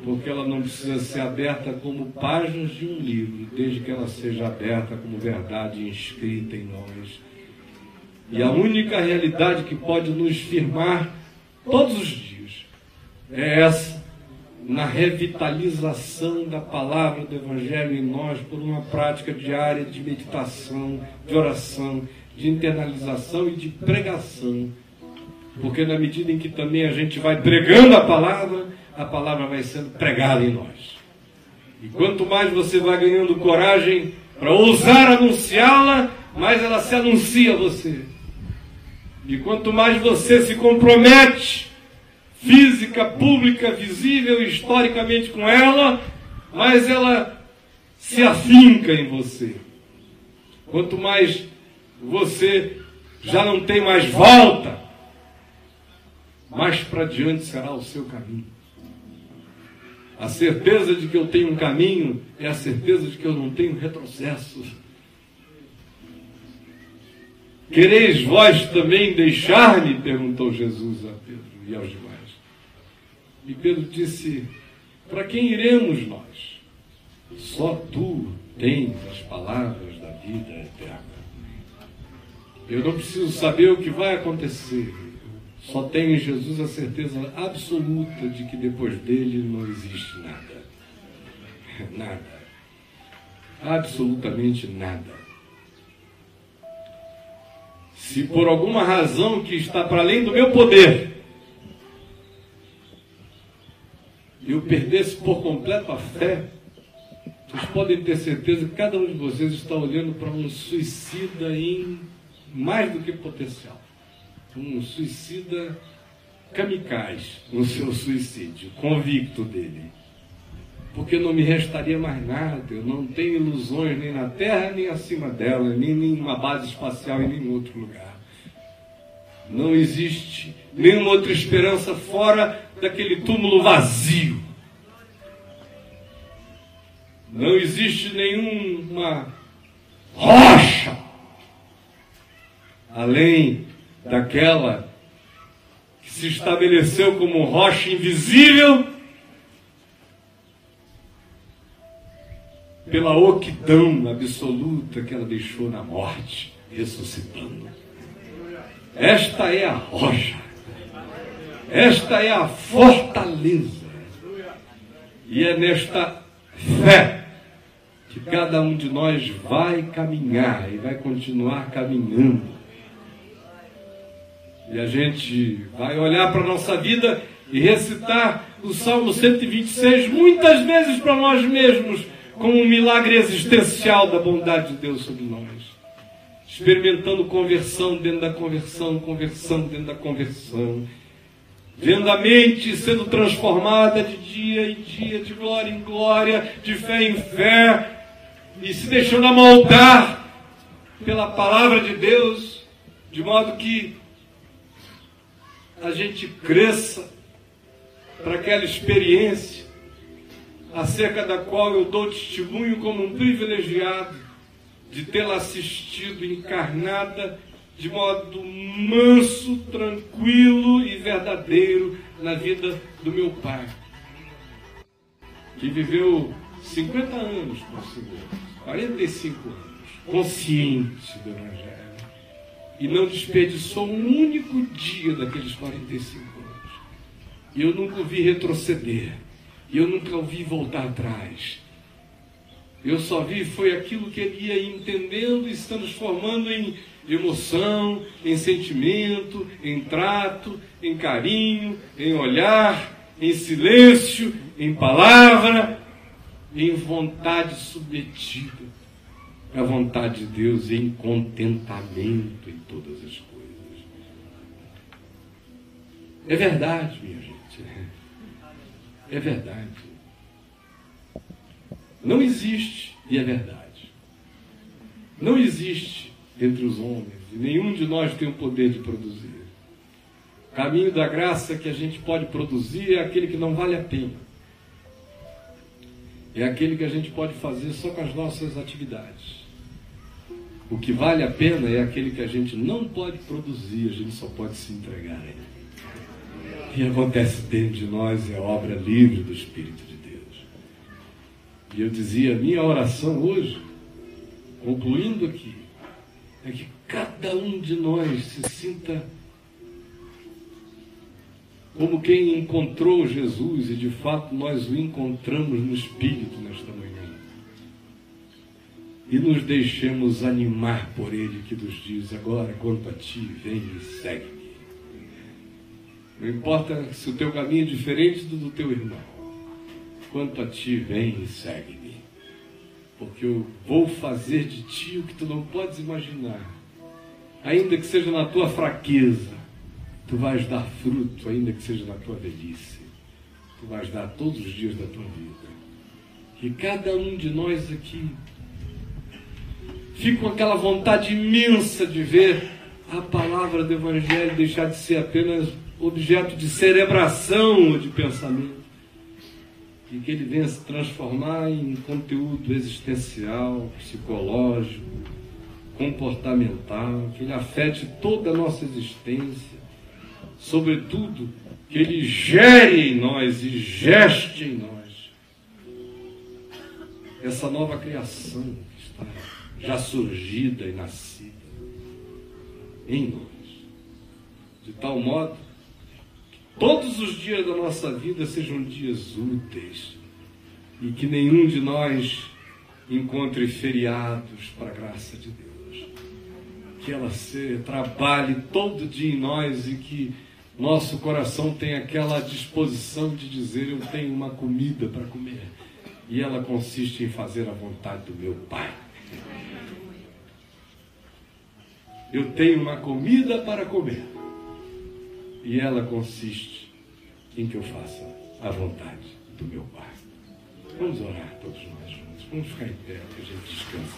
Porque ela não precisa ser aberta como páginas de um livro, desde que ela seja aberta como verdade inscrita em nós. E a única realidade que pode nos firmar todos os dias é essa, na revitalização da palavra do Evangelho em nós por uma prática diária de meditação, de oração, de internalização e de pregação. Porque na medida em que também a gente vai pregando a palavra, a palavra vai sendo pregada em nós. E quanto mais você vai ganhando coragem para ousar anunciá-la, mais ela se anuncia a você. E quanto mais você se compromete, física, pública, visível, historicamente com ela, mais ela se afinca em você. Quanto mais você já não tem mais volta, mais para diante será o seu caminho. A certeza de que eu tenho um caminho é a certeza de que eu não tenho retrocesso. Quereis vós também deixar-me? perguntou Jesus a Pedro e aos demais. E Pedro disse: Para quem iremos nós? Só tu tens as palavras da vida eterna. Eu não preciso saber o que vai acontecer. Só tenho em Jesus a certeza absoluta de que depois dele não existe nada. Nada. Absolutamente nada. Se por alguma razão que está para além do meu poder, eu perdesse por completo a fé, vocês podem ter certeza que cada um de vocês está olhando para um suicida em mais do que potencial. Um suicida kamikaze no seu suicídio, convicto dele. Porque não me restaria mais nada, eu não tenho ilusões nem na Terra, nem acima dela, nem em uma base espacial em nenhum outro lugar. Não existe nenhuma outra esperança fora daquele túmulo vazio. Não existe nenhuma rocha além daquela que se estabeleceu como rocha invisível pela oquidão absoluta que ela deixou na morte, ressuscitando. Esta é a rocha. Esta é a fortaleza. E é nesta fé que cada um de nós vai caminhar e vai continuar caminhando. E a gente vai olhar para a nossa vida e recitar o Salmo 126 muitas vezes para nós mesmos, como um milagre existencial da bondade de Deus sobre nós. Experimentando conversão dentro da conversão, conversão dentro da conversão. Vendo a mente sendo transformada de dia em dia, de glória em glória, de fé em fé, e se deixando amoldar pela palavra de Deus, de modo que a gente cresça para aquela experiência acerca da qual eu dou testemunho como um privilegiado de tê-la assistido encarnada de modo manso, tranquilo e verdadeiro na vida do meu pai, que viveu 50 anos com o Senhor, 45 anos, consciente do Evangelho, e não desperdiçou um único dia daqueles 45 anos. E eu nunca o vi retroceder, eu nunca o vi voltar atrás. Eu só vi foi aquilo que ele ia entendendo e se transformando em emoção, em sentimento, em trato, em carinho, em olhar, em silêncio, em palavra, em vontade submetida à vontade de Deus, em contentamento em todas as coisas. É verdade, minha gente. É verdade. Não existe, e é verdade. Não existe entre os homens, e nenhum de nós tem o poder de produzir. O caminho da graça que a gente pode produzir é aquele que não vale a pena. É aquele que a gente pode fazer só com as nossas atividades. O que vale a pena é aquele que a gente não pode produzir, a gente só pode se entregar a ele. O que acontece dentro de nós é obra livre do Espírito de Deus. E eu dizia, minha oração hoje, concluindo aqui, é que cada um de nós se sinta como quem encontrou Jesus e de fato nós o encontramos no Espírito nesta manhã. E nos deixemos animar por Ele que nos diz agora, quanto a ti, vem e segue-me. Não importa se o teu caminho é diferente do do teu irmão. Quanto a ti, vem e segue-me porque eu vou fazer de ti o que tu não podes imaginar. Ainda que seja na tua fraqueza, tu vais dar fruto, ainda que seja na tua velhice. Tu vais dar todos os dias da tua vida. Que cada um de nós aqui fique com aquela vontade imensa de ver a palavra do Evangelho deixar de ser apenas objeto de cerebração ou de pensamento. E que ele venha se transformar em conteúdo existencial, psicológico, comportamental, que ele afete toda a nossa existência, sobretudo que ele gere em nós e geste em nós essa nova criação que está já surgida e nascida em nós, de tal modo todos os dias da nossa vida sejam dias úteis e que nenhum de nós encontre feriados para a graça de Deus. Que ela se trabalhe todo dia em nós e que nosso coração tenha aquela disposição de dizer: Eu tenho uma comida para comer. E ela consiste em fazer a vontade do meu Pai. Eu tenho uma comida para comer e ela consiste em que eu faça a vontade do meu Pai. Vamos orar todos nós juntos. Vamos ficar em pé, que a gente descansa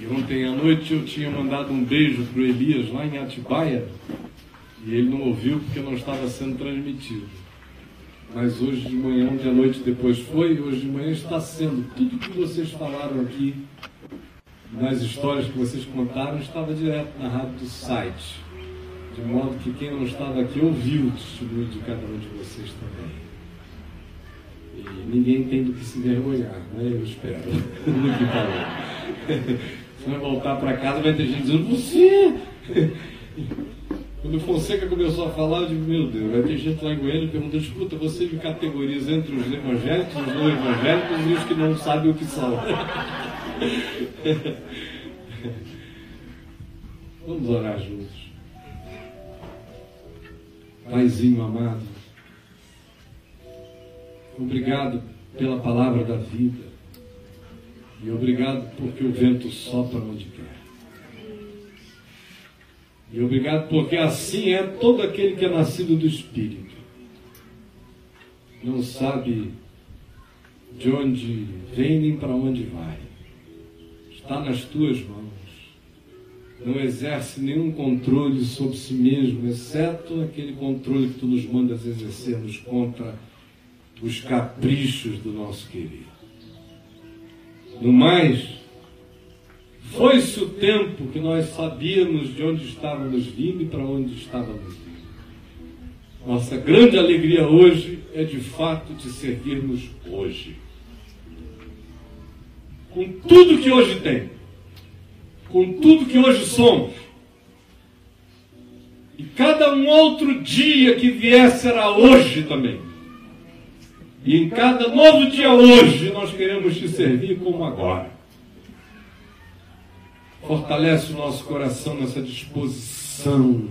E ontem à noite eu tinha mandado um beijo para o Elias lá em Atibaia e ele não ouviu porque não estava sendo transmitido. Mas hoje de manhã, dia à noite depois foi, hoje de manhã está sendo. Tudo que vocês falaram aqui nas histórias que vocês contaram estava direto na rádio do site. De modo que quem não estava aqui ouviu o testemunho de cada um de vocês também. E ninguém tem do que se vergonhar, né? Eu espero. no que falou. Vai voltar para casa, vai ter gente dizendo, você! Quando o Fonseca começou a falar, eu digo, meu Deus, vai ter gente lá em Goiânia perguntando, escuta, você me categoriza entre os evangélicos, os não evangélicos e os que não sabem o que são. Vamos orar juntos. Paizinho amado, obrigado pela palavra da vida. E obrigado porque o vento sopra onde quer. E obrigado porque assim é todo aquele que é nascido do Espírito. Não sabe de onde vem nem para onde vai. Está nas tuas mãos. Não exerce nenhum controle sobre si mesmo, exceto aquele controle que tu nos mandas exercermos contra os caprichos do nosso querido. No mais, foi-se o tempo que nós sabíamos de onde estávamos vindo e para onde estávamos indo. Nossa grande alegria hoje é de fato de servirmos hoje. Com tudo que hoje tem, com tudo que hoje somos. E cada um outro dia que vier será hoje também. E em cada novo dia hoje nós queremos te servir como agora. Fortalece o nosso coração nessa disposição.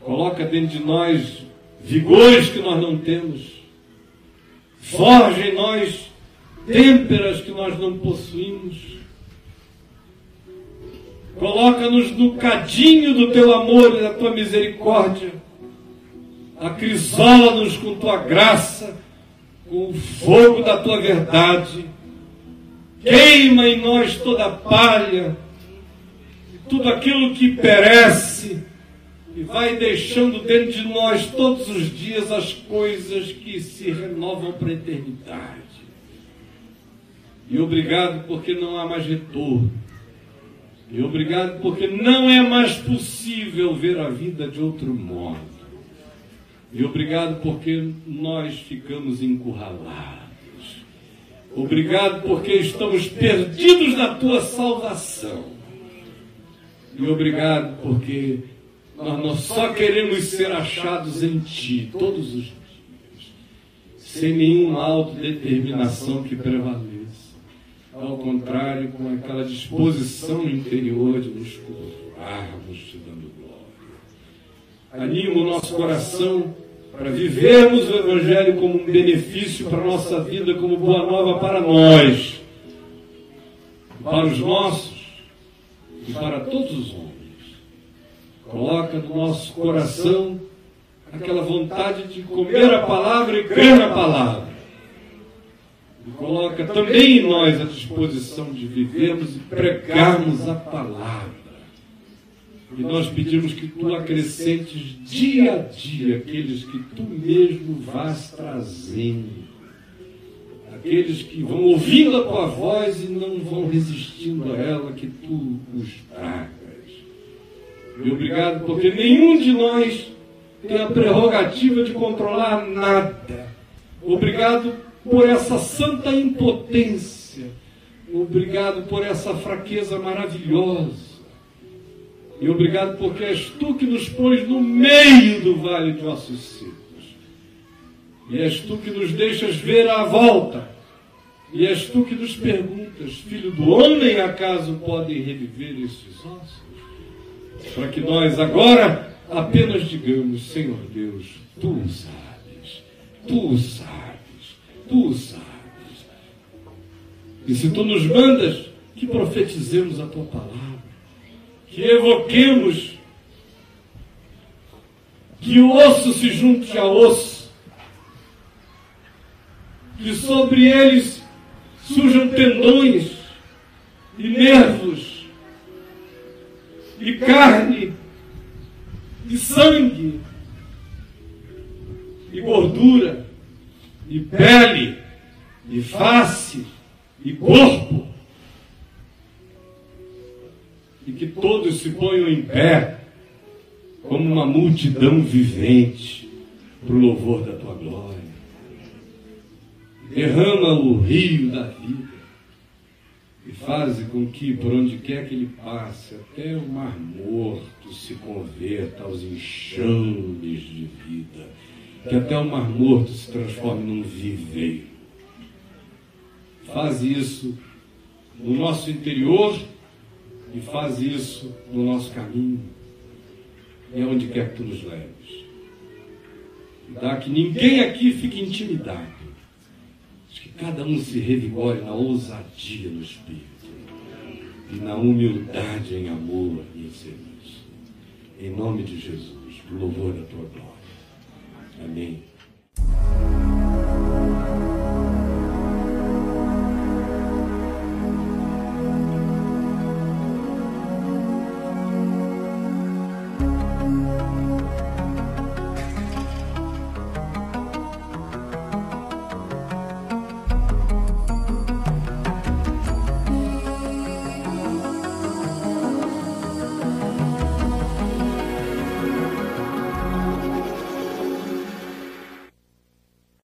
Coloca dentro de nós vigores que nós não temos. Forja em nós têmperas que nós não possuímos. Coloca-nos no cadinho do teu amor e da tua misericórdia acrisola-nos com tua graça, com o fogo da tua verdade, queima em nós toda a palha, tudo aquilo que perece, e vai deixando dentro de nós todos os dias as coisas que se renovam para a eternidade. E obrigado porque não há mais retorno. E obrigado porque não é mais possível ver a vida de outro modo. E obrigado porque nós ficamos encurralados. Obrigado porque estamos perdidos na tua salvação. E obrigado porque nós só queremos ser achados em ti todos os dias, sem nenhuma autodeterminação que prevaleça. Ao contrário, com aquela disposição interior de nos curvarmos te dando glória. Anima o nosso coração para vivermos o Evangelho como um benefício para a nossa vida, como boa nova para nós, para os nossos e para todos os homens. Coloca no nosso coração aquela vontade de comer a palavra e crer na palavra. E coloca também nós a disposição de vivermos e pregarmos a palavra e nós pedimos que tu acrescentes dia a dia aqueles que tu mesmo vás trazendo. Aqueles que vão ouvindo a tua voz e não vão resistindo a ela, que tu os tragas. E obrigado, porque nenhum de nós tem a prerrogativa de controlar nada. Obrigado por essa santa impotência. Obrigado por essa fraqueza maravilhosa. E obrigado porque és tu que nos pões no meio do vale de ossos secos. E és tu que nos deixas ver à volta. E és tu que nos perguntas, filho do homem, acaso podem reviver esses ossos? Para que nós agora apenas digamos, Senhor Deus, tu sabes, tu o sabes, tu. E se tu nos mandas, que profetizemos a tua palavra que evoquemos que o osso se junte a osso, que sobre eles surjam tendões e nervos, e carne, e sangue, e gordura, e pele, e face, e corpo e que todos se ponham em pé como uma multidão vivente para o louvor da tua glória. Derrama o rio da vida e Faze com que, por onde quer que ele passe, até o mar morto se converta aos enxames de vida. Que até o mar morto se transforme num viveiro. Faz isso no nosso interior e faz isso no nosso caminho e aonde quer que tu nos leves. Dá que ninguém aqui fique intimidado. Que cada um se revigore na ousadia no Espírito e na humildade em amor e em serviço. Em nome de Jesus, louvor da tua glória. Amém.